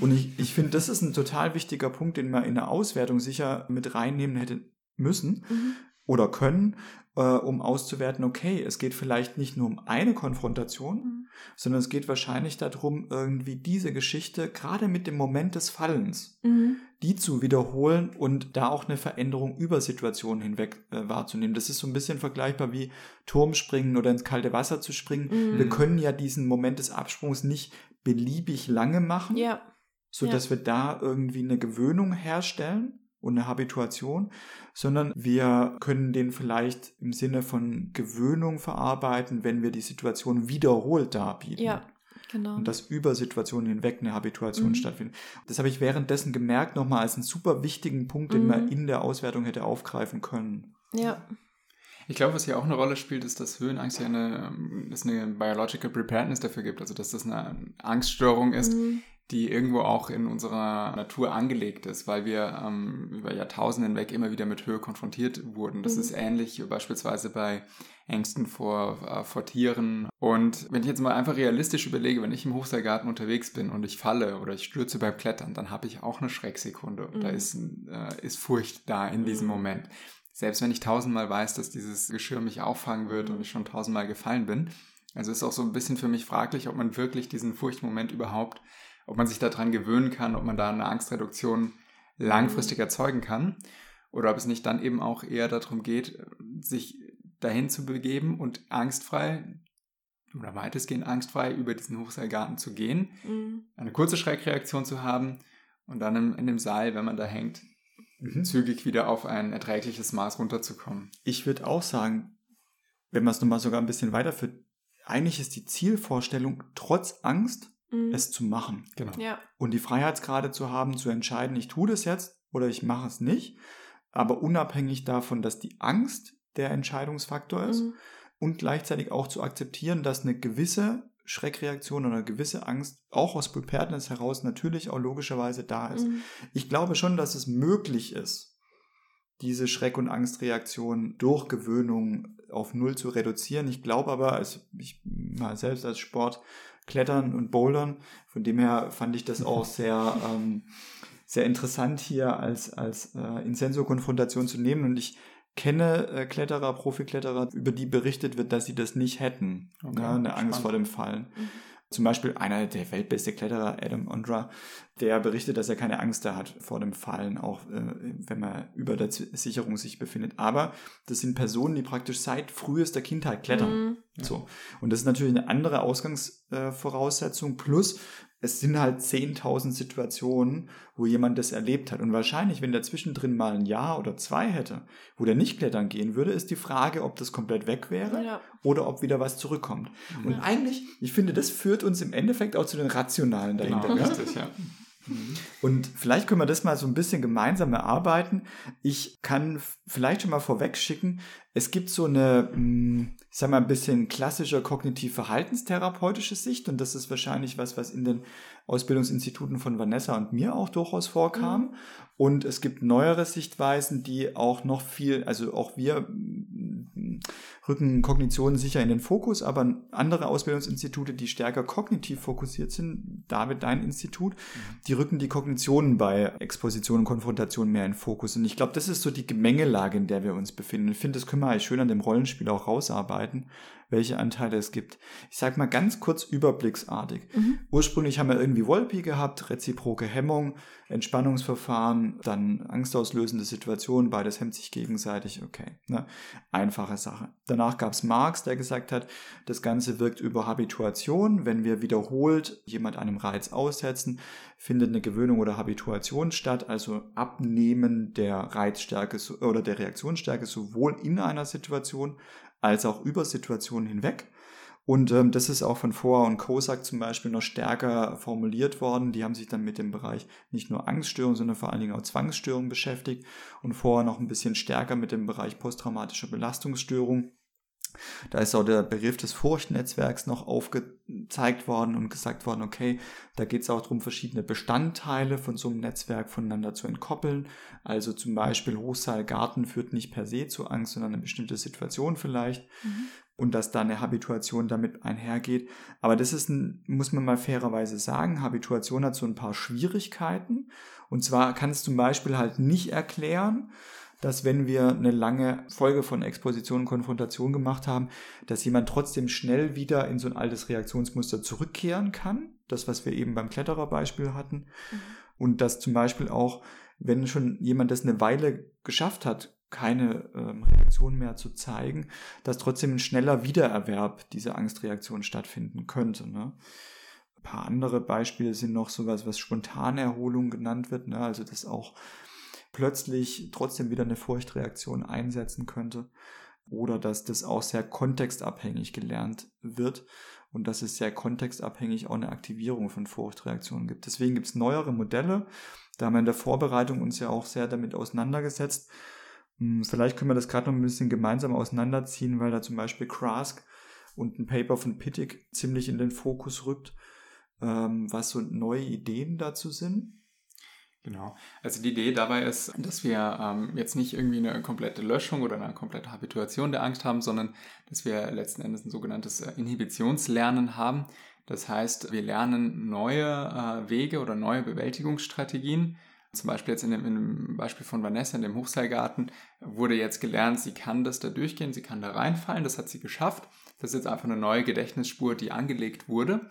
Und ich, ich finde, das ist ein total wichtiger Punkt, den man in der Auswertung sicher mit reinnehmen hätte müssen mhm, oder können, äh, um auszuwerten, okay, es geht vielleicht nicht nur um eine Konfrontation, mhm. sondern es geht wahrscheinlich darum, irgendwie diese Geschichte, gerade mit dem Moment des Fallens, Mhm. die zu wiederholen und da auch eine Veränderung über Situationen hinweg äh, wahrzunehmen. Das ist so ein bisschen vergleichbar wie Turmspringen oder ins kalte Wasser zu springen. Mhm. Wir können ja diesen Moment des Absprungs nicht beliebig lange machen, Ja, so ja. dass wir da irgendwie eine Gewöhnung herstellen und eine Habituation, sondern wir können den vielleicht im Sinne von Gewöhnung verarbeiten, wenn wir die Situation wiederholt darbieten. ja, genau. Und dass über Situationen hinweg eine Habituation Mhm. stattfindet. Das habe ich währenddessen gemerkt, nochmal als einen super wichtigen Punkt, den Mhm. man in der Auswertung hätte aufgreifen können. ja, Ich glaube, was hier auch eine Rolle spielt, ist, dass Höhenangst ja eine, ähm, eine Biological Preparedness dafür gibt. Also, dass das eine Angststörung ist, Mhm. Die irgendwo auch in unserer Natur angelegt ist, weil wir ähm, über Jahrtausende hinweg immer wieder mit Höhe konfrontiert wurden. Das Mhm. ist ähnlich beispielsweise bei Ängsten vor, äh, vor Tieren. Und wenn ich jetzt mal einfach realistisch überlege, wenn ich im Hochseilgarten unterwegs bin und ich falle oder ich stürze beim Klettern, dann habe ich auch eine Schrecksekunde. Und Da Mhm. ist, äh, ist Furcht da in diesem Mhm. Moment. Selbst wenn ich tausendmal weiß, dass dieses Geschirr mich auffangen wird Mhm. und ich schon tausendmal gefallen bin. Also ist auch so ein bisschen für mich fraglich, ob man wirklich diesen Furchtmoment überhaupt ob man sich daran gewöhnen kann, ob man da eine Angstreduktion langfristig erzeugen kann oder ob es nicht dann eben auch eher darum geht, sich dahin zu begeben und angstfrei oder weitestgehend angstfrei über diesen Hochseilgarten zu gehen, Mhm. eine kurze Schreckreaktion zu haben und dann in dem Seil, wenn man da hängt, Mhm. zügig wieder auf ein erträgliches Maß runterzukommen. Ich würde auch sagen, wenn man es nochmal sogar ein bisschen weiterführt, eigentlich ist die Zielvorstellung, trotz Angst Mhm. es zu machen. Genau. ja, Und die Freiheitsgrade zu haben, zu entscheiden, ich tue das jetzt oder ich mache es nicht. Aber unabhängig davon, dass die Angst der Entscheidungsfaktor ist Mhm. und gleichzeitig auch zu akzeptieren, dass eine gewisse Schreckreaktion oder eine gewisse Angst auch aus Preparedness heraus natürlich auch logischerweise da ist. Mhm. Ich glaube schon, dass es möglich ist, diese Schreck- und Angstreaktion durch Gewöhnung auf Null zu reduzieren. Ich glaube aber, also ich mal selbst als Sport Klettern und Bouldern, von dem her fand ich das auch sehr, ähm, sehr interessant hier als, als äh, Insenso-Konfrontation zu nehmen und ich kenne äh, Kletterer, Profikletterer, über die berichtet wird, dass sie das nicht hätten. Okay, ja, eine Angst vor dem Fallen. Mhm. Zum Beispiel einer der weltbeste Kletterer, Adam Ondra, der berichtet, dass er keine Angst da hat vor dem Fallen, auch äh, wenn man über der Sicherung sich befindet. Aber das sind Personen, die praktisch seit frühester Kindheit klettern. Mhm. So. Und das ist natürlich eine andere Ausgangsvoraussetzung. Plus, es sind halt 10.000 Situationen, wo jemand das erlebt hat. Und wahrscheinlich, wenn der zwischendrin mal ein Jahr oder zwei hätte, wo der nicht klettern gehen würde, ist die Frage, ob das komplett weg wäre ja. oder ob wieder was zurückkommt. Ja. Und eigentlich, ich finde, das führt uns im Endeffekt auch zu den Rationalen dahinter. Genau, richtig, ja. Mhm. Und vielleicht können wir das mal so ein bisschen gemeinsam erarbeiten. Ich kann vielleicht schon mal vorweg schicken, es gibt so eine, hm, ich sag mal, ein bisschen klassischer kognitiv-verhaltenstherapeutische Sicht und das ist wahrscheinlich was, was in den Ausbildungsinstituten von Vanessa und mir auch durchaus vorkam. Mhm. Und es gibt neuere Sichtweisen, die auch noch viel, also auch wir rücken Kognition sicher in den Fokus, aber andere Ausbildungsinstitute, die stärker kognitiv fokussiert sind, David, dein Institut, mhm. die rücken die Kognitionen bei Exposition und Konfrontation mehr in Fokus. Und ich glaube, das ist so die Gemengelage, in der wir uns befinden. Ich finde, das können wir eigentlich schön an dem Rollenspiel auch rausarbeiten welche Anteile es gibt. Ich sage mal ganz kurz überblicksartig. Mhm. Ursprünglich haben wir irgendwie Wolpi gehabt, reziproke Hemmung, Entspannungsverfahren, dann angstauslösende Situationen, beides hemmt sich gegenseitig, okay. Ne? Einfache Sache. Danach gab es Marx, der gesagt hat, das Ganze wirkt über Habituation. Wenn wir wiederholt jemand einem Reiz aussetzen, findet eine Gewöhnung oder Habituation statt, also Abnehmen der Reizstärke oder der Reaktionsstärke sowohl in einer Situation als auch über Situationen hinweg. Und ähm, das ist auch von Foa und Kosak zum Beispiel noch stärker formuliert worden. Die haben sich dann mit dem Bereich nicht nur Angststörung, sondern vor allen Dingen auch Zwangsstörung beschäftigt und vorher noch ein bisschen stärker mit dem Bereich posttraumatischer Belastungsstörung. Da ist auch der Begriff des Furchtnetzwerks noch aufgezeigt worden und gesagt worden, okay, da geht es auch darum, verschiedene Bestandteile von so einem Netzwerk voneinander zu entkoppeln. Also zum Beispiel Hochseilgarten führt nicht per se zu Angst, sondern eine bestimmte Situation vielleicht. Mhm. Und dass da eine Habituation damit einhergeht. Aber das ist ein, muss man mal fairerweise sagen, Habituation hat so ein paar Schwierigkeiten. Und zwar kann es zum Beispiel halt nicht erklären, dass wenn wir eine lange Folge von Exposition und Konfrontation gemacht haben, dass jemand trotzdem schnell wieder in so ein altes Reaktionsmuster zurückkehren kann. Das, was wir eben beim Klettererbeispiel hatten. Mhm. Und dass zum Beispiel auch, wenn schon jemand das eine Weile geschafft hat, keine ähm, Reaktion mehr zu zeigen, dass trotzdem ein schneller Wiedererwerb dieser Angstreaktion stattfinden könnte. Ne? Ein paar andere Beispiele sind noch sowas, was Spontanerholung genannt wird, ne? also dass auch plötzlich trotzdem wieder eine Furchtreaktion einsetzen könnte oder dass das auch sehr kontextabhängig gelernt wird und dass es sehr kontextabhängig auch eine Aktivierung von Furchtreaktionen gibt. Deswegen gibt es neuere Modelle. Da haben wir in der Vorbereitung uns ja auch sehr damit auseinandergesetzt. Hm, vielleicht können wir das gerade noch ein bisschen gemeinsam auseinanderziehen, weil da zum Beispiel Krask und ein Paper von Pittig ziemlich in den Fokus rückt, ähm, was so neue Ideen dazu sind. Genau. Also die Idee dabei ist, dass wir ähm, jetzt nicht irgendwie eine komplette Löschung oder eine komplette Habituation der Angst haben, sondern dass wir letzten Endes ein sogenanntes äh, Inhibitionslernen haben. Das heißt, wir lernen neue äh, Wege oder neue Bewältigungsstrategien. Zum Beispiel jetzt in dem, in dem Beispiel von Vanessa in dem Hochseilgarten wurde jetzt gelernt, sie kann das da durchgehen, sie kann da reinfallen, das hat sie geschafft. Das ist jetzt einfach eine neue Gedächtnisspur, die angelegt wurde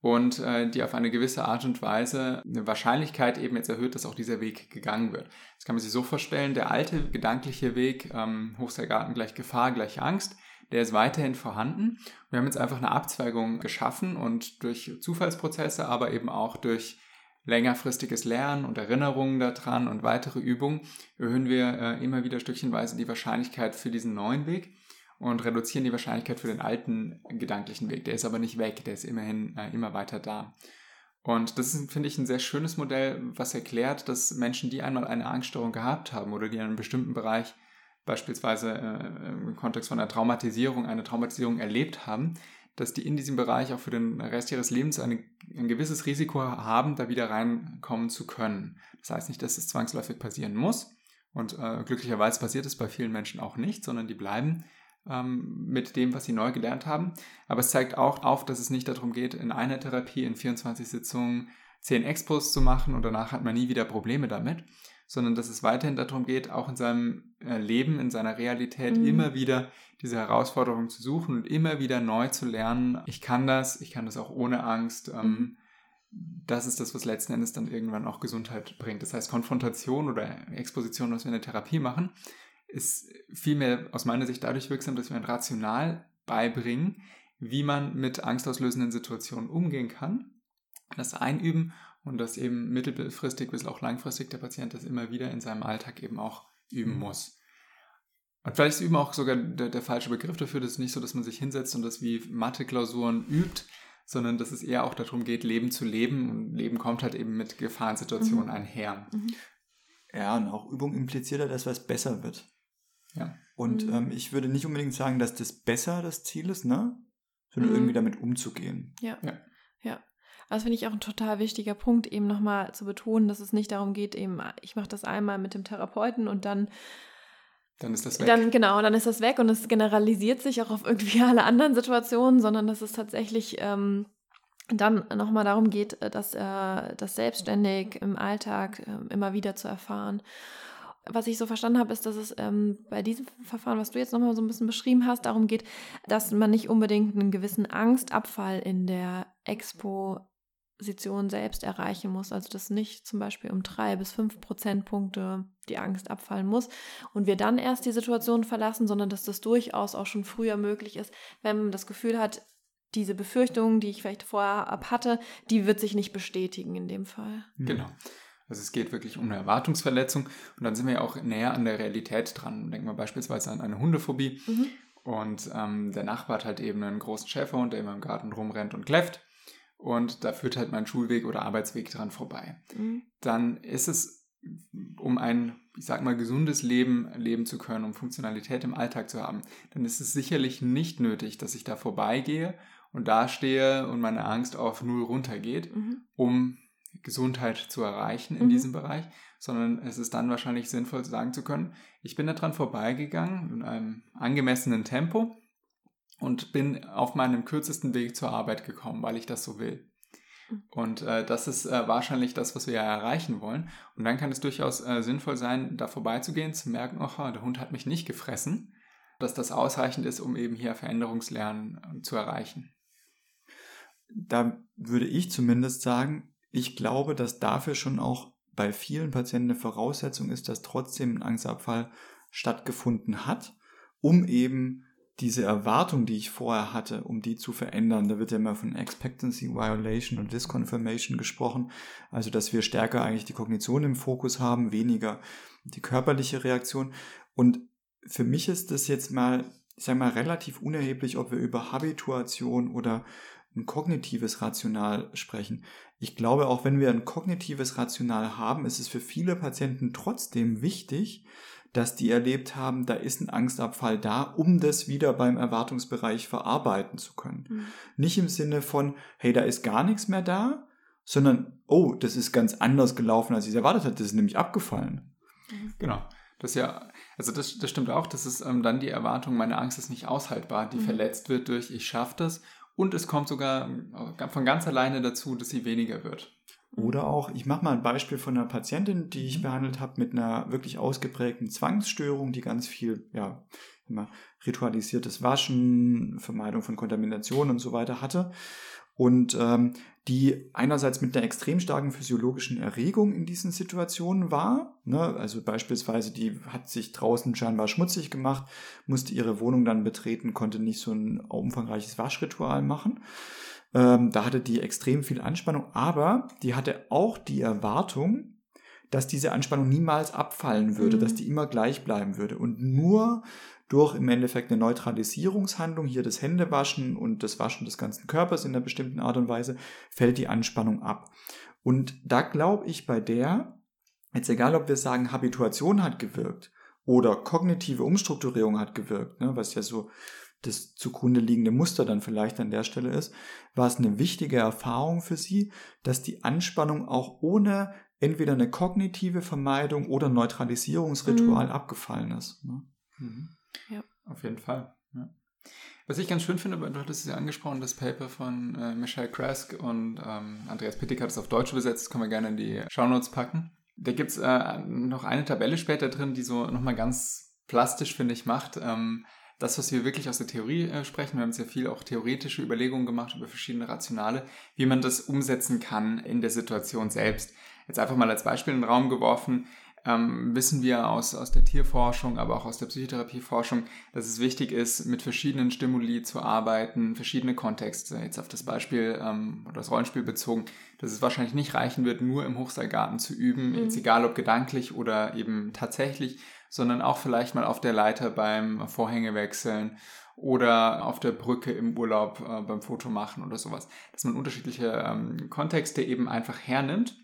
und äh, die auf eine gewisse Art und Weise eine Wahrscheinlichkeit eben jetzt erhöht, dass auch dieser Weg gegangen wird. Das kann man sich so vorstellen, der alte gedankliche Weg, ähm, Hochseilgarten gleich Gefahr, gleich Angst, der ist weiterhin vorhanden. Wir haben jetzt einfach eine Abzweigung geschaffen und durch Zufallsprozesse, aber eben auch durch längerfristiges Lernen und Erinnerungen daran und weitereÜbungen erhöhen wir äh, immer wieder stückchenweise die Wahrscheinlichkeit für diesen neuen Weg und reduzieren die Wahrscheinlichkeit für den alten gedanklichen Weg. Der ist aber nicht weg, der ist immerhin äh, immer weiter da. Und das ist, finde ich, ein sehr schönes Modell, was erklärt, dass Menschen, die einmal eine Angststörung gehabt haben oder die in einem bestimmten Bereich, beispielsweise äh, im Kontext von einer Traumatisierung, eine Traumatisierung erlebt haben, dass die in diesem Bereich auch für den Rest ihres Lebens eine, ein gewisses Risiko haben, da wieder reinkommen zu können. Das heißt nicht, dass es zwangsläufig passieren muss. Und äh, glücklicherweise passiert es bei vielen Menschen auch nicht, sondern die bleiben mit dem, was sie neu gelernt haben. Aber es zeigt auch auf, dass es nicht darum geht, in einer Therapie in 24 Sitzungen 10 Expos zu machen und danach hat man nie wieder Probleme damit, sondern dass es weiterhin darum geht, auch in seinem äh, Leben, in seiner Realität mhm. immer wieder diese Herausforderung zu suchen und immer wieder neu zu lernen, ich kann das, ich kann das auch ohne Angst. Ähm, mhm. Das ist das, was letzten Endes dann irgendwann auch Gesundheit bringt. Das heißt, Konfrontation oder Exposition, was wir in der Therapie machen, ist vielmehr aus meiner Sicht dadurch wirksam, dass wir ein Rational beibringen, wie man mit angstauslösenden Situationen umgehen kann, das einüben und dass eben mittelfristig bis auch langfristig der Patient das immer wieder in seinem Alltag eben auch üben mhm. muss. Und vielleicht ist Üben auch sogar der, der, falsche Begriff dafür. Das ist nicht so, dass man sich hinsetzt und das wie Mathe-Klausuren übt, sondern dass es eher auch darum geht, Leben zu leben. Und Leben kommt halt eben mit Gefahrensituationen mhm. einher. Mhm. Ja, und auch Übung impliziert ja, dass was besser wird. Ja. Und mhm. ähm, ich würde nicht unbedingt sagen, dass das besser das Ziel ist, ne? Sondern mhm. irgendwie damit umzugehen. Ja. Ja. ja. Das finde ich auch ein total wichtiger Punkt, eben nochmal zu betonen, dass es nicht darum geht, eben, ich mache das einmal mit dem Therapeuten und dann dann ist das weg. Dann, genau, dann ist das weg und es generalisiert sich auch auf irgendwie alle anderen Situationen, sondern dass es tatsächlich ähm, dann nochmal darum geht, dass äh, das selbstständig im Alltag äh, immer wieder zu erfahren. Was ich so verstanden habe, ist, dass es ähm, bei diesem Verfahren, was du jetzt nochmal so ein bisschen beschrieben hast, darum geht, dass man nicht unbedingt einen gewissen Angstabfall in der Expo Position selbst erreichen muss. Also dass nicht zum Beispiel um drei bis fünf Prozentpunkte die Angst abfallen muss und wir dann erst die Situation verlassen, sondern dass das durchaus auch schon früher möglich ist, wenn man das Gefühl hat, diese Befürchtung, die ich vielleicht vorher ab hatte, die wird sich nicht bestätigen in dem Fall. Genau. Also es geht wirklich um eine Erwartungsverletzung und dann sind wir ja auch näher an der Realität dran. Denken wir beispielsweise an eine Hundephobie mhm. und ähm, der Nachbar hat halt eben einen großen Schäferhund, der immer im Garten rumrennt und kläfft und da führt halt mein Schulweg oder Arbeitsweg dran vorbei. Mhm. Dann ist es, um ein, ich sag mal, gesundes Leben leben zu können, um Funktionalität im Alltag zu haben, dann ist es sicherlich nicht nötig, dass ich da vorbeigehe und da stehe und meine Angst auf Null runtergeht, mhm. um Gesundheit zu erreichen in mhm. diesem Bereich, sondern es ist dann wahrscheinlich sinnvoll sagen zu können, ich bin da dran vorbeigegangen in einem angemessenen Tempo und bin auf meinem kürzesten Weg zur Arbeit gekommen, weil ich das so will. Mhm. Und äh, das ist äh, wahrscheinlich das, was wir ja erreichen wollen. Und dann kann es durchaus äh, sinnvoll sein, da vorbeizugehen, zu merken, oh, der Hund hat mich nicht gefressen, dass das ausreichend ist, um eben hier Veränderungslernen ähm, zu erreichen. Da würde ich zumindest sagen, ich glaube, dass dafür schon auch bei vielen Patienten eine Voraussetzung ist, dass trotzdem ein Angstabfall stattgefunden hat, um eben diese Erwartung, die ich vorher hatte, um die zu verändern. Da wird ja immer von Expectancy Violation und Disconfirmation gesprochen. Also, dass wir stärker eigentlich die Kognition im Fokus haben, weniger die körperliche Reaktion. Und für mich ist das jetzt mal, ich sage mal, relativ unerheblich, ob wir über Habituation oder ein kognitives Rational sprechen. Ich glaube, auch wenn wir ein kognitives Rational haben, ist es für viele Patienten trotzdem wichtig, dass die erlebt haben, da ist ein Angstabfall da, um das wieder beim Erwartungsbereich verarbeiten zu können. Mhm. Nicht im Sinne von, hey, da ist gar nichts mehr da, sondern, oh, das ist ganz anders gelaufen, als ich erwartet hatte, das ist nämlich abgefallen. Mhm. Genau. Das ja, also das, das stimmt auch, das ist ähm, dann die Erwartung, meine Angst ist nicht aushaltbar, die mhm. verletzt wird durch, ich schaffe das und es kommt sogar äh, von ganz alleine dazu, dass sie weniger wird. Oder auch, ich mache mal ein Beispiel von einer Patientin, die ich mhm. behandelt habe mit einer wirklich ausgeprägten Zwangsstörung, die ganz viel, ja, immer ritualisiertes Waschen, Vermeidung von Kontamination und so weiter hatte. Und ähm, die einerseits mit einer extrem starken physiologischen Erregung in diesen Situationen war. Ne? Also beispielsweise, die hat sich draußen scheinbar schmutzig gemacht, musste ihre Wohnung dann betreten, konnte nicht so ein umfangreiches Waschritual machen. Ähm, da hatte die extrem viel Anspannung, aber die hatte auch die Erwartung, dass diese Anspannung niemals abfallen würde, mhm. dass die immer gleich bleiben würde. Und nur durch im Endeffekt eine Neutralisierungshandlung, hier das Händewaschen und das Waschen des ganzen Körpers in einer bestimmten Art und Weise, fällt die Anspannung ab. Und da glaube ich bei der, jetzt egal ob wir sagen, Habituation hat gewirkt oder kognitive Umstrukturierung hat gewirkt, ne, was ja so das zugrunde liegende Muster dann vielleicht an der Stelle ist, war es eine wichtige Erfahrung für sie, dass die Anspannung auch ohne entweder eine kognitive Vermeidung oder Neutralisierungsritual mhm. abgefallen ist. Ne? Mhm. Ja. Auf jeden Fall. Ja. Was ich ganz schön finde, du hattest es ja angesprochen, das Paper von äh, Michelle Krask und ähm, Andreas Pittig hat es auf Deutsch übersetzt, das können wir gerne in die Shownotes packen. Da gibt es äh, noch eine Tabelle später drin, die so nochmal ganz plastisch, finde ich, macht. Ähm, das, was wir wirklich aus der Theorie äh, sprechen, wir haben sehr viel auch theoretische Überlegungen gemacht über verschiedene Rationale, wie man das umsetzen kann in der Situation selbst. Jetzt einfach mal als Beispiel in den Raum geworfen, ähm, wissen wir aus, aus der Tierforschung, aber auch aus der Psychotherapieforschung, dass es wichtig ist, mit verschiedenen Stimuli zu arbeiten, verschiedene Kontexte. Jetzt auf das Beispiel ähm, oder das Rollenspiel bezogen, dass es wahrscheinlich nicht reichen wird, nur im Hochseilgarten zu üben, mhm. jetzt egal ob gedanklich oder eben tatsächlich, sondern auch vielleicht mal auf der Leiter beim Vorhänge wechseln oder auf der Brücke im Urlaub äh, beim Foto machen oder sowas. Dass man unterschiedliche ähm, Kontexte eben einfach hernimmt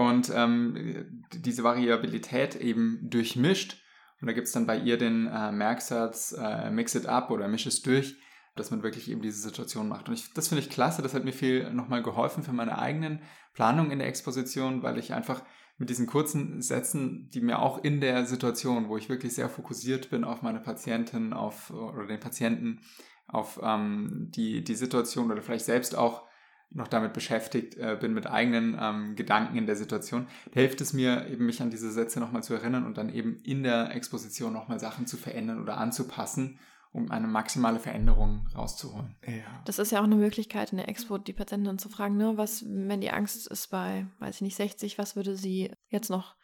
und ähm, diese Variabilität eben durchmischt. Und da gibt es dann bei ihr den äh, Merksatz, äh, mix it up oder misch es durch, dass man wirklich eben diese Situation macht. Und ich, das finde ich klasse, das hat mir viel nochmal geholfen für meine eigenen Planungen in der Exposition, weil ich einfach mit diesen kurzen Sätzen, die mir auch in der Situation, wo ich wirklich sehr fokussiert bin auf meine Patientin, auf oder den Patienten, auf ähm, die, die Situation oder vielleicht selbst auch noch damit beschäftigt äh, bin mit eigenen ähm, Gedanken in der Situation, da hilft es mir eben mich an diese Sätze nochmal zu erinnern und dann eben in der Exposition nochmal Sachen zu verändern oder anzupassen, um eine maximale Veränderung rauszuholen. Ja. Das ist ja auch eine Möglichkeit in der Expo, die Patientin zu fragen, ne, was, wenn die Angst ist bei, weiß ich nicht, 60, was würde sie jetzt noch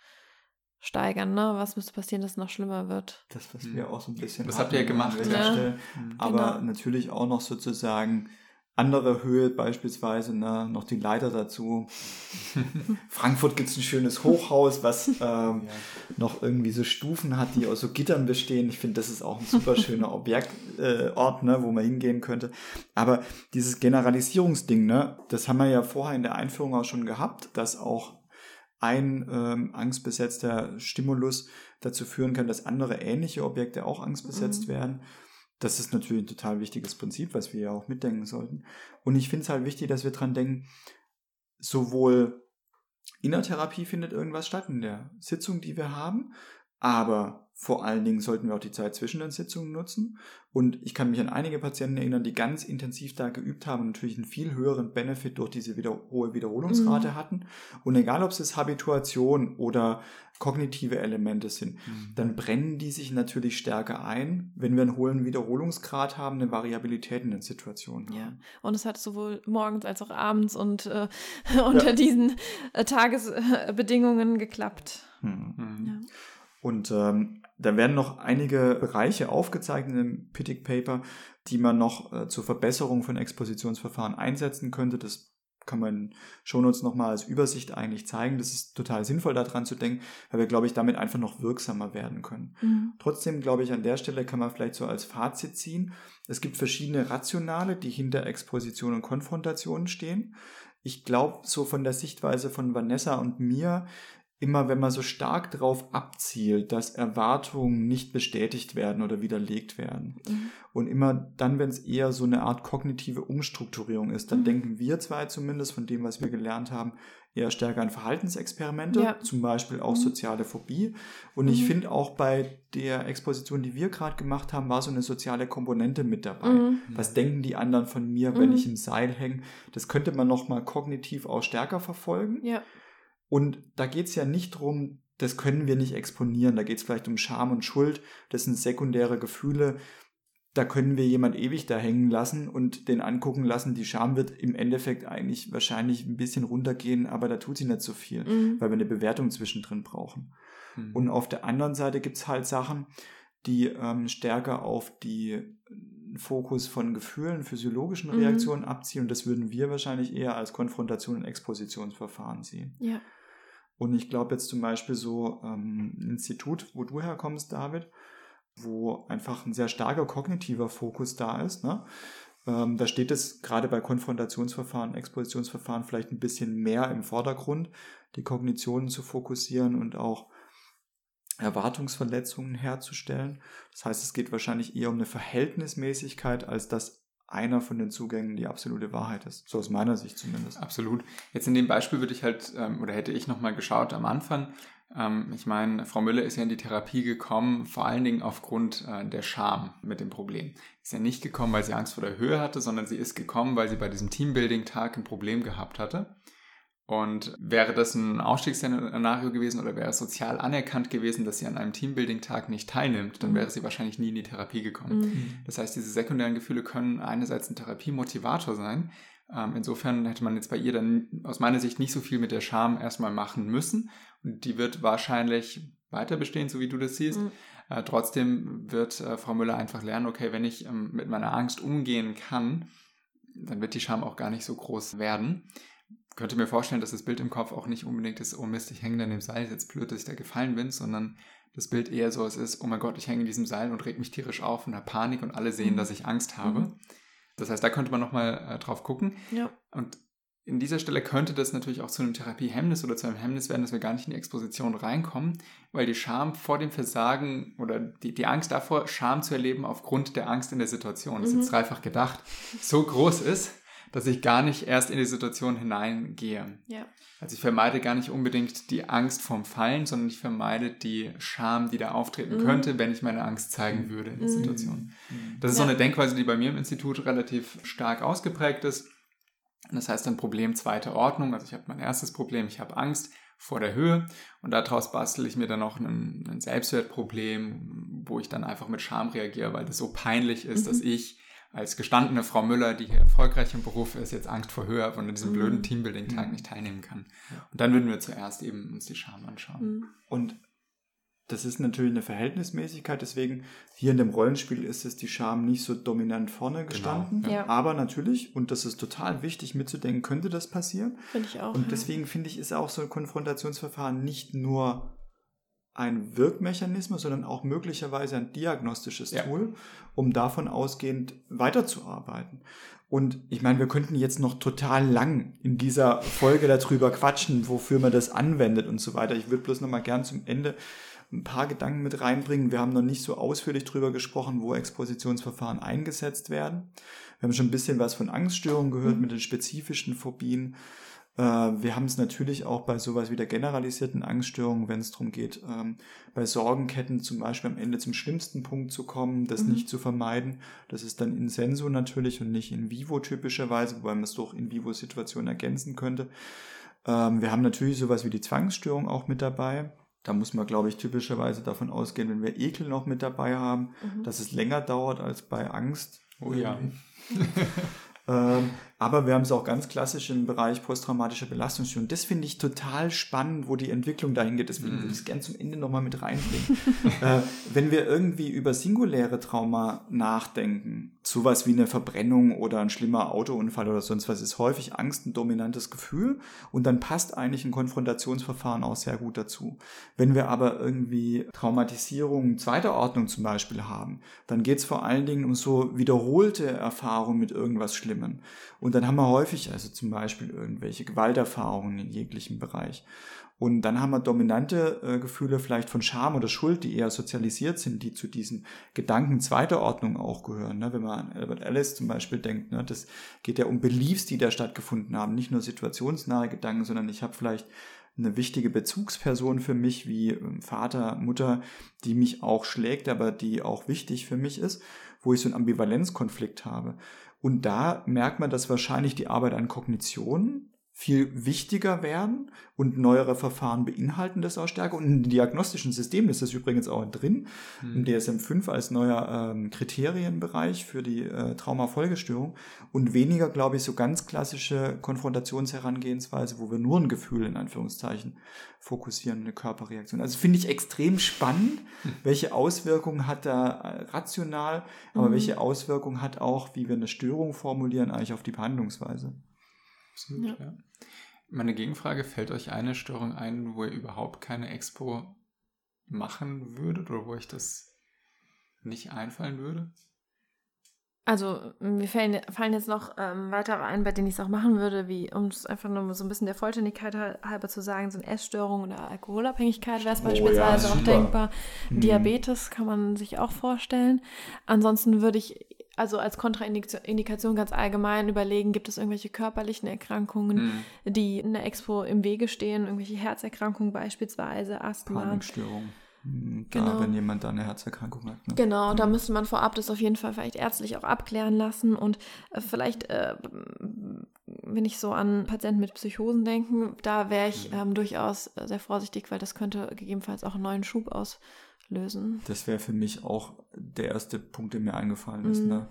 steigern, ne? Was müsste passieren, dass es noch schlimmer wird? Das, was wir hm. auch so ein bisschen. Das habt ihr ja gemacht. Ja. Aber genau. natürlich auch noch sozusagen andere Höhe beispielsweise, ne, noch die Leiter dazu. Frankfurt gibt's ein schönes Hochhaus, was ähm, ja. noch irgendwie so Stufen hat, die aus so Gittern bestehen. Ich finde, das ist auch ein super schöner Objektort, äh, Ort, ne, wo man hingehen könnte. Aber dieses Generalisierungsding, ne, das haben wir ja vorher in der Einführung auch schon gehabt, dass auch ein ähm, angstbesetzter Stimulus dazu führen kann, dass andere ähnliche Objekte auch angstbesetzt mhm. werden. Das ist natürlich ein total wichtiges Prinzip, was wir ja auch mitdenken sollten. Und ich finde es halt wichtig, dass wir dran denken, sowohl in der Therapie findet irgendwas statt, in der Sitzung, die wir haben, aber vor allen Dingen sollten wir auch die Zeit zwischen den Sitzungen nutzen. Und ich kann mich an einige Patienten erinnern, die ganz intensiv da geübt haben und natürlich einen viel höheren Benefit durch diese wieder hohe Wiederholungsrate mhm. hatten. Und egal, ob es Habituation oder kognitive Elemente sind, mhm. dann brennen die sich natürlich stärker ein, wenn wir einen hohen Wiederholungsgrad haben, eine Variabilität in den Situationen. Ja, und es hat sowohl morgens als auch abends und äh, unter ja. diesen äh, Tagesbedingungen geklappt. Mhm. Ja. Und ähm, da werden noch einige Bereiche aufgezeichnet im Pittig Paper, die man noch äh, zur Verbesserung von Expositionsverfahren einsetzen könnte. Das kann man in Shownotes nochmal als Übersicht eigentlich zeigen. Das ist total sinnvoll daran zu denken, weil wir, glaube ich, damit einfach noch wirksamer werden können. Mhm. Trotzdem, glaube ich, an der Stelle kann man vielleicht so als Fazit ziehen. Es gibt verschiedene Rationale, die hinter Exposition und Konfrontation stehen. Ich glaube, so von der Sichtweise von Vanessa und mir immer wenn man so stark darauf abzielt, dass Erwartungen nicht bestätigt werden oder widerlegt werden. Mhm. Und immer dann, wenn es eher so eine Art kognitive Umstrukturierung ist, dann mhm. denken wir zwei zumindest von dem, was wir gelernt haben, eher stärker an Verhaltensexperimente, ja. zum Beispiel auch mhm. soziale Phobie. Und ich mhm. finde auch bei der Exposition, die wir gerade gemacht haben, war so eine soziale Komponente mit dabei. Mhm. Was denken die anderen von mir, wenn mhm. ich im Seil hänge? Das könnte man nochmal kognitiv auch stärker verfolgen. Ja. Und da geht es ja nicht darum, das können wir nicht exponieren. Da geht es vielleicht um Scham und Schuld. Das sind sekundäre Gefühle. Da können wir jemand ewig da hängen lassen und den angucken lassen. Die Scham wird im Endeffekt eigentlich wahrscheinlich ein bisschen runtergehen, aber da tut sie nicht so viel, mhm. weil wir eine Bewertung zwischendrin brauchen. Mhm. Und auf der anderen Seite gibt es halt Sachen, die ähm, stärker auf die Fokus von Gefühlen, physiologischen mhm. Reaktionen mhm. abziehen. Und das würden wir wahrscheinlich eher als Konfrontation und Expositionsverfahren sehen. Ja. Und ich glaube jetzt zum Beispiel so ähm, ein Institut, wo du herkommst, David, wo einfach ein sehr starker kognitiver Fokus da ist. Ne? Ähm, da steht es gerade bei Konfrontationsverfahren, Expositionsverfahren vielleicht ein bisschen mehr im Vordergrund, die Kognitionen zu fokussieren und auch Erwartungsverletzungen herzustellen. Das heißt, es geht wahrscheinlich eher um eine Verhältnismäßigkeit, als dass einer von den Zugängen die absolute Wahrheit ist. So aus meiner Sicht zumindest. Absolut. Jetzt in dem Beispiel würde ich halt, ähm, oder hätte ich nochmal geschaut am Anfang. Ähm, ich meine, Frau Müller ist ja in die Therapie gekommen, vor allen Dingen aufgrund äh, der Scham mit dem Problem. Ist ja nicht gekommen, weil sie Angst vor der Höhe hatte, sondern sie ist gekommen, weil sie bei diesem Teambuilding-Tag ein Problem gehabt hatte. Und wäre das ein Ausstiegsszenario gewesen oder wäre es sozial anerkannt gewesen, dass sie an einem Teambuilding-Tag nicht teilnimmt, dann mhm. wäre sie wahrscheinlich nie in die Therapie gekommen. Mhm. Das heißt, diese sekundären Gefühle können einerseits ein Therapiemotivator sein. Ähm, insofern hätte man jetzt bei ihr dann aus meiner Sicht nicht so viel mit der Scham erstmal machen müssen. Und die wird wahrscheinlich weiter bestehen, so wie du das siehst. Mhm. Äh, trotzdem wird äh, Frau Müller einfach lernen, okay, wenn ich ähm, mit meiner Angst umgehen kann, dann wird die Scham auch gar nicht so groß werden könnte mir vorstellen, dass das Bild im Kopf auch nicht unbedingt ist, oh Mist, ich hänge an dem Seil, jetzt blöd, dass ich da gefallen bin, sondern das Bild eher so es ist, oh mein Gott, ich hänge in diesem Seil und reg mich tierisch auf und habe Panik und alle sehen, mhm. dass ich Angst habe. Mhm. Das heißt, da könnte man nochmal äh, drauf gucken. Ja. Und in dieser Stelle könnte das natürlich auch zu einem Therapiehemmnis oder zu einem Hemmnis werden, dass wir gar nicht in die Exposition reinkommen, weil die Scham vor dem Versagen oder die, die Angst davor, Scham zu erleben aufgrund der Angst in der Situation, das ist jetzt mhm. dreifach gedacht, so groß ist, dass ich gar nicht erst in die Situation hineingehe. Ja. Also ich vermeide gar nicht unbedingt die Angst vorm Fallen, sondern ich vermeide die Scham, die da auftreten mhm. könnte, wenn ich meine Angst zeigen würde in der mhm. Situation. Mhm. Das ist ja. so eine Denkweise, die bei mir im Institut relativ stark ausgeprägt ist. Das heißt ein Problem zweiter Ordnung. Also ich habe mein erstes Problem, ich habe Angst vor der Höhe und daraus bastel ich mir dann noch ein, ein Selbstwertproblem, wo ich dann einfach mit Scham reagiere, weil das so peinlich ist, mhm. dass ich als gestandene Frau Müller, die hier erfolgreich im Beruf ist, jetzt Angst vor Höhe und an diesem mhm. blöden Teambuilding-Tag mhm. nicht teilnehmen kann. Und dann würden wir zuerst eben uns die Scham anschauen. Mhm. Und das ist natürlich eine Verhältnismäßigkeit, deswegen hier in dem Rollenspiel ist es die Scham nicht so dominant vorne genau, gestanden. Genau, ja. Aber natürlich, und das ist total wichtig mitzudenken, könnte das passieren. Finde ich auch. Und deswegen finde ich, ist auch so ein Konfrontationsverfahren nicht nur ein Wirkmechanismus, sondern auch möglicherweise ein diagnostisches ja. Tool, um davon ausgehend weiterzuarbeiten. Und ich meine, wir könnten jetzt noch total lang in dieser Folge darüber quatschen, wofür man das anwendet und so weiter. Ich würde bloß noch mal gern zum Ende ein paar Gedanken mit reinbringen. Wir haben noch nicht so ausführlich darüber gesprochen, wo Expositionsverfahren eingesetzt werden. Wir haben schon ein bisschen was von Angststörungen gehört mhm. mit den spezifischen Phobien. Äh, wir haben es natürlich auch bei sowas wie der generalisierten Angststörung, wenn es darum geht, ähm, bei Sorgenketten zum Beispiel am Ende zum schlimmsten Punkt zu kommen, das mhm. nicht zu vermeiden. Das ist dann in Senso natürlich und nicht in Vivo typischerweise, wobei man es doch in Vivo-Situationen ergänzen könnte. Ähm, wir haben natürlich sowas wie die Zwangsstörung auch mit dabei. Da muss man, glaube ich, typischerweise davon ausgehen, wenn wir Ekel noch mit dabei haben, mhm. dass es länger dauert als bei Angst. Oh ja. ähm, aber wir haben es auch ganz klassisch im Bereich posttraumatischer Belastungsstörung. Das finde ich total spannend, wo die Entwicklung dahin geht. Deswegen würde ich es gerne zum Ende nochmal mit reinbringen. äh, wenn wir irgendwie über singuläre Trauma nachdenken, sowas wie eine Verbrennung oder ein schlimmer Autounfall oder sonst was, ist häufig Angst ein dominantes Gefühl und dann passt eigentlich ein Konfrontationsverfahren auch sehr gut dazu. Wenn wir aber irgendwie Traumatisierungen zweiter Ordnung zum Beispiel haben, dann geht es vor allen Dingen um so wiederholte Erfahrungen mit irgendwas Schlimmem. Und dann haben wir häufig, also zum Beispiel irgendwelche Gewalterfahrungen in jeglichem Bereich. Und dann haben wir dominante äh, Gefühle vielleicht von Scham oder Schuld, die eher sozialisiert sind, die zu diesen Gedanken zweiter Ordnung auch gehören. Ne? Wenn man an Albert Ellis zum Beispiel denkt, ne? das geht ja um Beliefs, die da stattgefunden haben, nicht nur situationsnahe Gedanken, sondern ich habe vielleicht eine wichtige Bezugsperson für mich wie ähm, Vater, Mutter, die mich auch schlägt, aber die auch wichtig für mich ist, wo ich so einen Ambivalenzkonflikt habe. Und da merkt man, dass wahrscheinlich die Arbeit an Kognition viel wichtiger werden und neuere Verfahren beinhalten das auch stärker. Und in den diagnostischen Systemen ist das übrigens auch drin, mhm. im DSM-5 als neuer ähm, Kriterienbereich für die äh, Traumafolgestörung und weniger, glaube ich, so ganz klassische Konfrontationsherangehensweise, wo wir nur ein Gefühl in Anführungszeichen fokussieren, eine Körperreaktion. Also finde ich extrem spannend, mhm. welche Auswirkungen hat da äh, rational, aber mhm. welche Auswirkungen hat auch, wie wir eine Störung formulieren, eigentlich auf die Behandlungsweise. Absolut, ja. ja. Meine Gegenfrage, fällt euch eine Störung ein, wo ihr überhaupt keine Expo machen würdet oder wo euch das nicht einfallen würde? Also mir fallen, fallen jetzt noch ähm, weitere ein, bei denen ich es auch machen würde, wie um es einfach nur so ein bisschen der Vollständigkeit halber zu sagen, so eine Essstörung oder Alkoholabhängigkeit wäre es oh, beispielsweise ja, auch denkbar. Mhm. Diabetes kann man sich auch vorstellen. Ansonsten würde ich also als Kontraindikation ganz allgemein überlegen, gibt es irgendwelche körperlichen Erkrankungen, mhm. die in der Expo im Wege stehen, irgendwelche Herzerkrankungen beispielsweise, Asthma. Panikstörung. Hm, da, genau. wenn jemand da eine Herzerkrankung hat. Ne? Genau, da müsste man vorab das auf jeden Fall vielleicht ärztlich auch abklären lassen und äh, vielleicht, äh, wenn ich so an Patienten mit Psychosen denke, da wäre ich mhm. ähm, durchaus sehr vorsichtig, weil das könnte gegebenenfalls auch einen neuen Schub auslösen. Das wäre für mich auch der erste Punkt, der mir eingefallen ist. Mhm. Ne?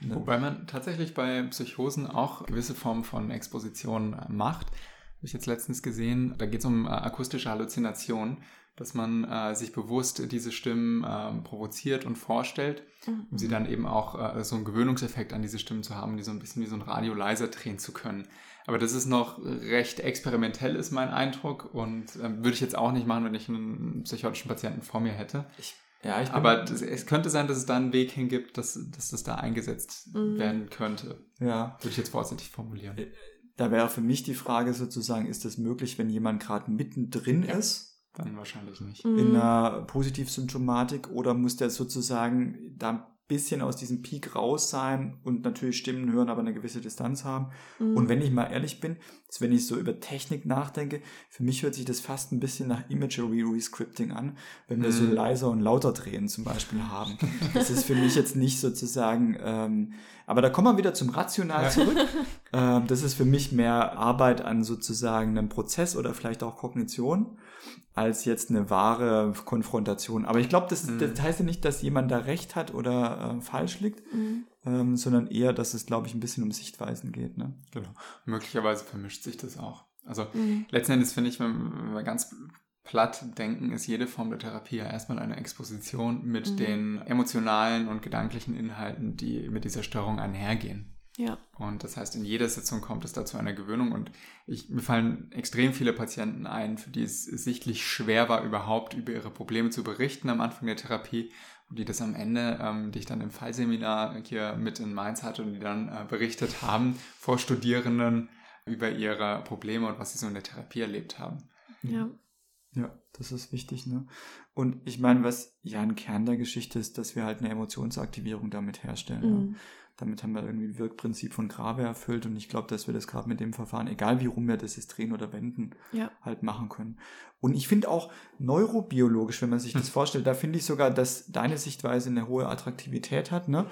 Ne? Wobei man tatsächlich bei Psychosen auch gewisse Formen von Exposition macht. Habe ich jetzt letztens gesehen, da geht es um äh, akustische Halluzinationen dass man äh, sich bewusst diese Stimmen äh, provoziert und vorstellt, mhm. um sie dann eben auch äh, so einen Gewöhnungseffekt an diese Stimmen zu haben, die so ein bisschen wie so ein Radio leiser drehen zu können. Aber das ist noch recht experimentell, ist mein Eindruck und ähm, würde ich jetzt auch nicht machen, wenn ich einen psychotischen Patienten vor mir hätte. Ich, ja, ich Aber das, es könnte sein, dass es da einen Weg hingibt, dass, dass das da eingesetzt mhm. werden könnte. Ja. Würde ich jetzt vorsichtig formulieren. Äh, da wäre für mich die Frage sozusagen, ist das möglich, wenn jemand gerade mittendrin ja. ist? Dann wahrscheinlich nicht. In mhm. einer Positivsymptomatik oder muss der sozusagen da ein bisschen aus diesem Peak raus sein und natürlich Stimmen hören, aber eine gewisse Distanz haben. Mhm. Und wenn ich mal ehrlich bin, ist, wenn ich so über Technik nachdenke, für mich hört sich das fast ein bisschen nach Imagery Rescripting an, wenn wir mhm. so leiser und lauter drehen zum Beispiel haben. Das ist für mich jetzt nicht sozusagen, ähm, aber da kommen wir wieder zum Rational zurück. ähm, das ist für mich mehr Arbeit an sozusagen einem Prozess oder vielleicht auch Kognition als jetzt eine wahre Konfrontation. Aber ich glaube, das, mhm. das heißt ja nicht, dass jemand da recht hat oder äh, falsch liegt, mhm. ähm, sondern eher, dass es, glaube ich, ein bisschen um Sichtweisen geht. Ne? Genau. Möglicherweise vermischt sich das auch. Also mhm. letzten Endes finde ich, wenn, wir ganz platt denken, ist jede Form der Therapie ja erstmal eine Exposition mit mhm. den emotionalen und gedanklichen Inhalten, die mit dieser Störung einhergehen. Ja. Und das heißt, in jeder Sitzung kommt es da zu einer Gewöhnung. Und ich, mir fallen extrem viele Patienten ein, für die es sichtlich schwer war, überhaupt über ihre Probleme zu berichten am Anfang der Therapie. Und die das am Ende, ähm, die ich dann im Fallseminar hier mit in Mainz hatte und die dann äh, berichtet haben vor Studierenden über ihre Probleme und was sie so in der Therapie erlebt haben. Ja. Ja, das ist wichtig, ne? Und ich meine, was ja ein Kern der Geschichte ist, dass wir halt eine Emotionsaktivierung damit herstellen. Mhm. Ja. Damit haben wir irgendwie ein Wirkprinzip von Grave erfüllt und ich glaube, dass wir das gerade mit dem Verfahren, egal wie rum wir das jetzt drehen oder wenden, ja. halt machen können. Und ich finde auch neurobiologisch, wenn man sich das hm. vorstellt, da finde ich sogar, dass deine Sichtweise eine hohe Attraktivität hat, ne?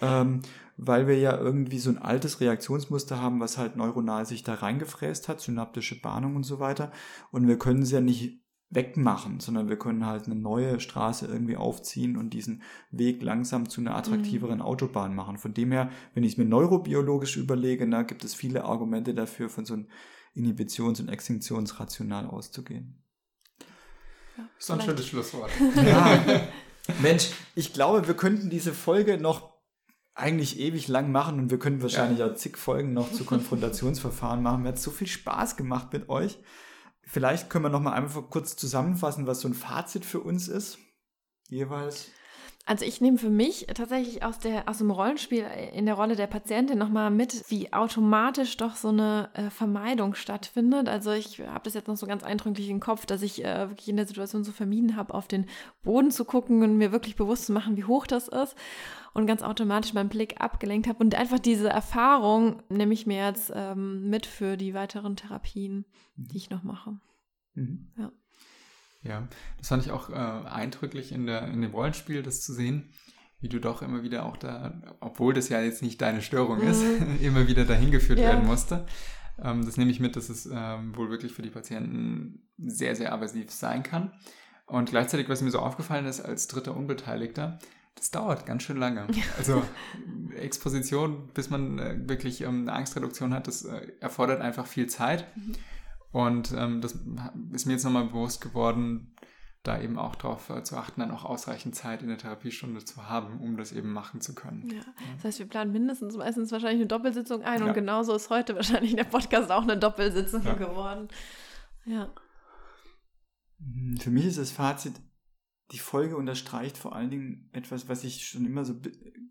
Ähm, weil wir ja irgendwie so ein altes Reaktionsmuster haben, was halt neuronal sich da reingefräst hat, synaptische Bahnung und so weiter. Und wir können es ja nicht wegmachen, sondern wir können halt eine neue Straße irgendwie aufziehen und diesen Weg langsam zu einer attraktiveren mhm. Autobahn machen. Von dem her, wenn ich es mir neurobiologisch überlege, na, gibt es viele Argumente dafür, von so einem Inhibitions- und Extinktionsrational auszugehen. Ja, das ist ein schönes Schlusswort. Ja. Mensch, ich glaube, wir könnten diese Folge noch eigentlich ewig lang machen und wir können wahrscheinlich ja. auch zig Folgen noch zu Konfrontationsverfahren machen. Mir hat so viel Spaß gemacht mit euch. Vielleicht können wir noch mal einfach kurz zusammenfassen, was so ein Fazit für uns ist, jeweils. Also ich nehme für mich tatsächlich aus, der, aus dem Rollenspiel in der Rolle der Patientin nochmal mit, wie automatisch doch so eine äh, Vermeidung stattfindet. Also ich habe das jetzt noch so ganz eindrücklich im Kopf, dass ich äh, wirklich in der Situation so vermieden habe, auf den Boden zu gucken und mir wirklich bewusst zu machen, wie hoch das ist und ganz automatisch meinen Blick abgelenkt habe. Und einfach diese Erfahrung nehme ich mir jetzt ähm, mit für die weiteren Therapien, die ich noch mache. Mhm. Ja. Ja, das fand ich auch äh, eindrücklich in, der, in dem Rollenspiel, das zu sehen, wie du doch immer wieder auch da, obwohl das ja jetzt nicht deine Störung mhm. ist, immer wieder dahin geführt ja. werden musste. Ähm, das nehme ich mit, dass es ähm, wohl wirklich für die Patienten sehr, sehr aversiv sein kann. Und gleichzeitig, was mir so aufgefallen ist als dritter Unbeteiligter, das dauert ganz schön lange. Also Exposition, bis man äh, wirklich ähm, eine Angstreduktion hat, das äh, erfordert einfach viel Zeit. Mhm. Und ähm, das ist mir jetzt nochmal bewusst geworden, da eben auch darauf äh, zu achten, dann auch ausreichend Zeit in der Therapiestunde zu haben, um das eben machen zu können. Ja. Das heißt, wir planen mindestens meistens wahrscheinlich eine Doppelsitzung ein ja. und genauso ist heute wahrscheinlich der Podcast auch eine Doppelsitzung ja. geworden. Ja. Für mich ist das Fazit, die Folge unterstreicht vor allen Dingen etwas, was ich schon immer so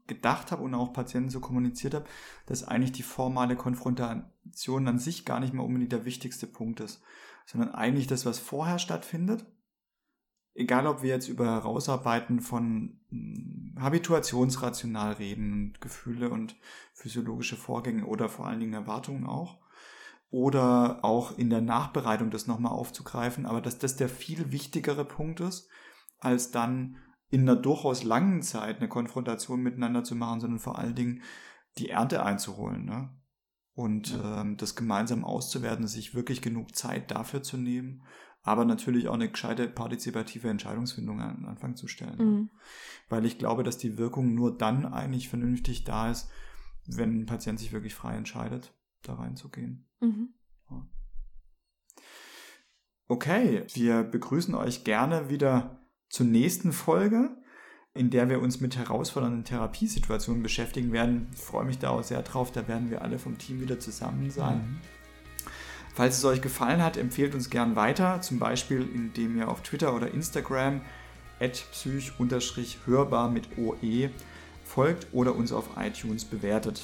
gedacht habe und auch Patienten so kommuniziert habe, dass eigentlich die formale Konfrontation an sich gar nicht mehr unbedingt der wichtigste Punkt ist, sondern eigentlich das, was vorher stattfindet. Egal, ob wir jetzt über Herausarbeiten von hm, Habituationsrational reden, Gefühle und physiologische Vorgänge oder vor allen Dingen Erwartungen auch, oder auch in der Nachbereitung das nochmal aufzugreifen, aber dass das der viel wichtigere Punkt ist, als dann in einer durchaus langen Zeit eine Konfrontation miteinander zu machen, sondern vor allen Dingen die Ernte einzuholen. Ne? Und ja. ähm, das gemeinsam auszuwerten, sich wirklich genug Zeit dafür zu nehmen, aber natürlich auch eine gescheite partizipative Entscheidungsfindung an den Anfang zu stellen. Ne? Mhm. Weil ich glaube, dass die Wirkung nur dann eigentlich vernünftig da ist, wenn ein Patient sich wirklich frei entscheidet, da reinzugehen. Mhm. Ja. Okay, wir begrüßen euch gerne wieder zur nächsten Folge, in der wir uns mit herausfordernden Therapiesituationen beschäftigen werden. Ich freue mich da auch sehr drauf, da werden wir alle vom Team wieder zusammen sein. Mhm. Falls es euch gefallen hat, empfehlt uns gern weiter, zum Beispiel indem ihr auf Twitter oder Instagram psych-hörbar mit OE folgt oder uns auf iTunes bewertet.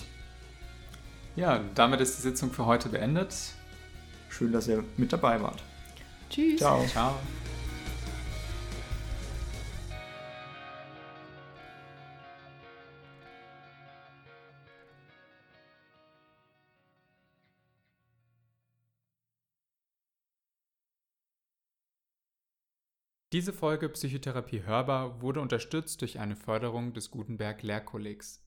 Ja, damit ist die Sitzung für heute beendet. Schön, dass ihr mit dabei wart. Tschüss. Ciao. Ciao. Diese Folge Psychotherapie hörbar wurde unterstützt durch eine Förderung des Gutenberg Lehrkollegs.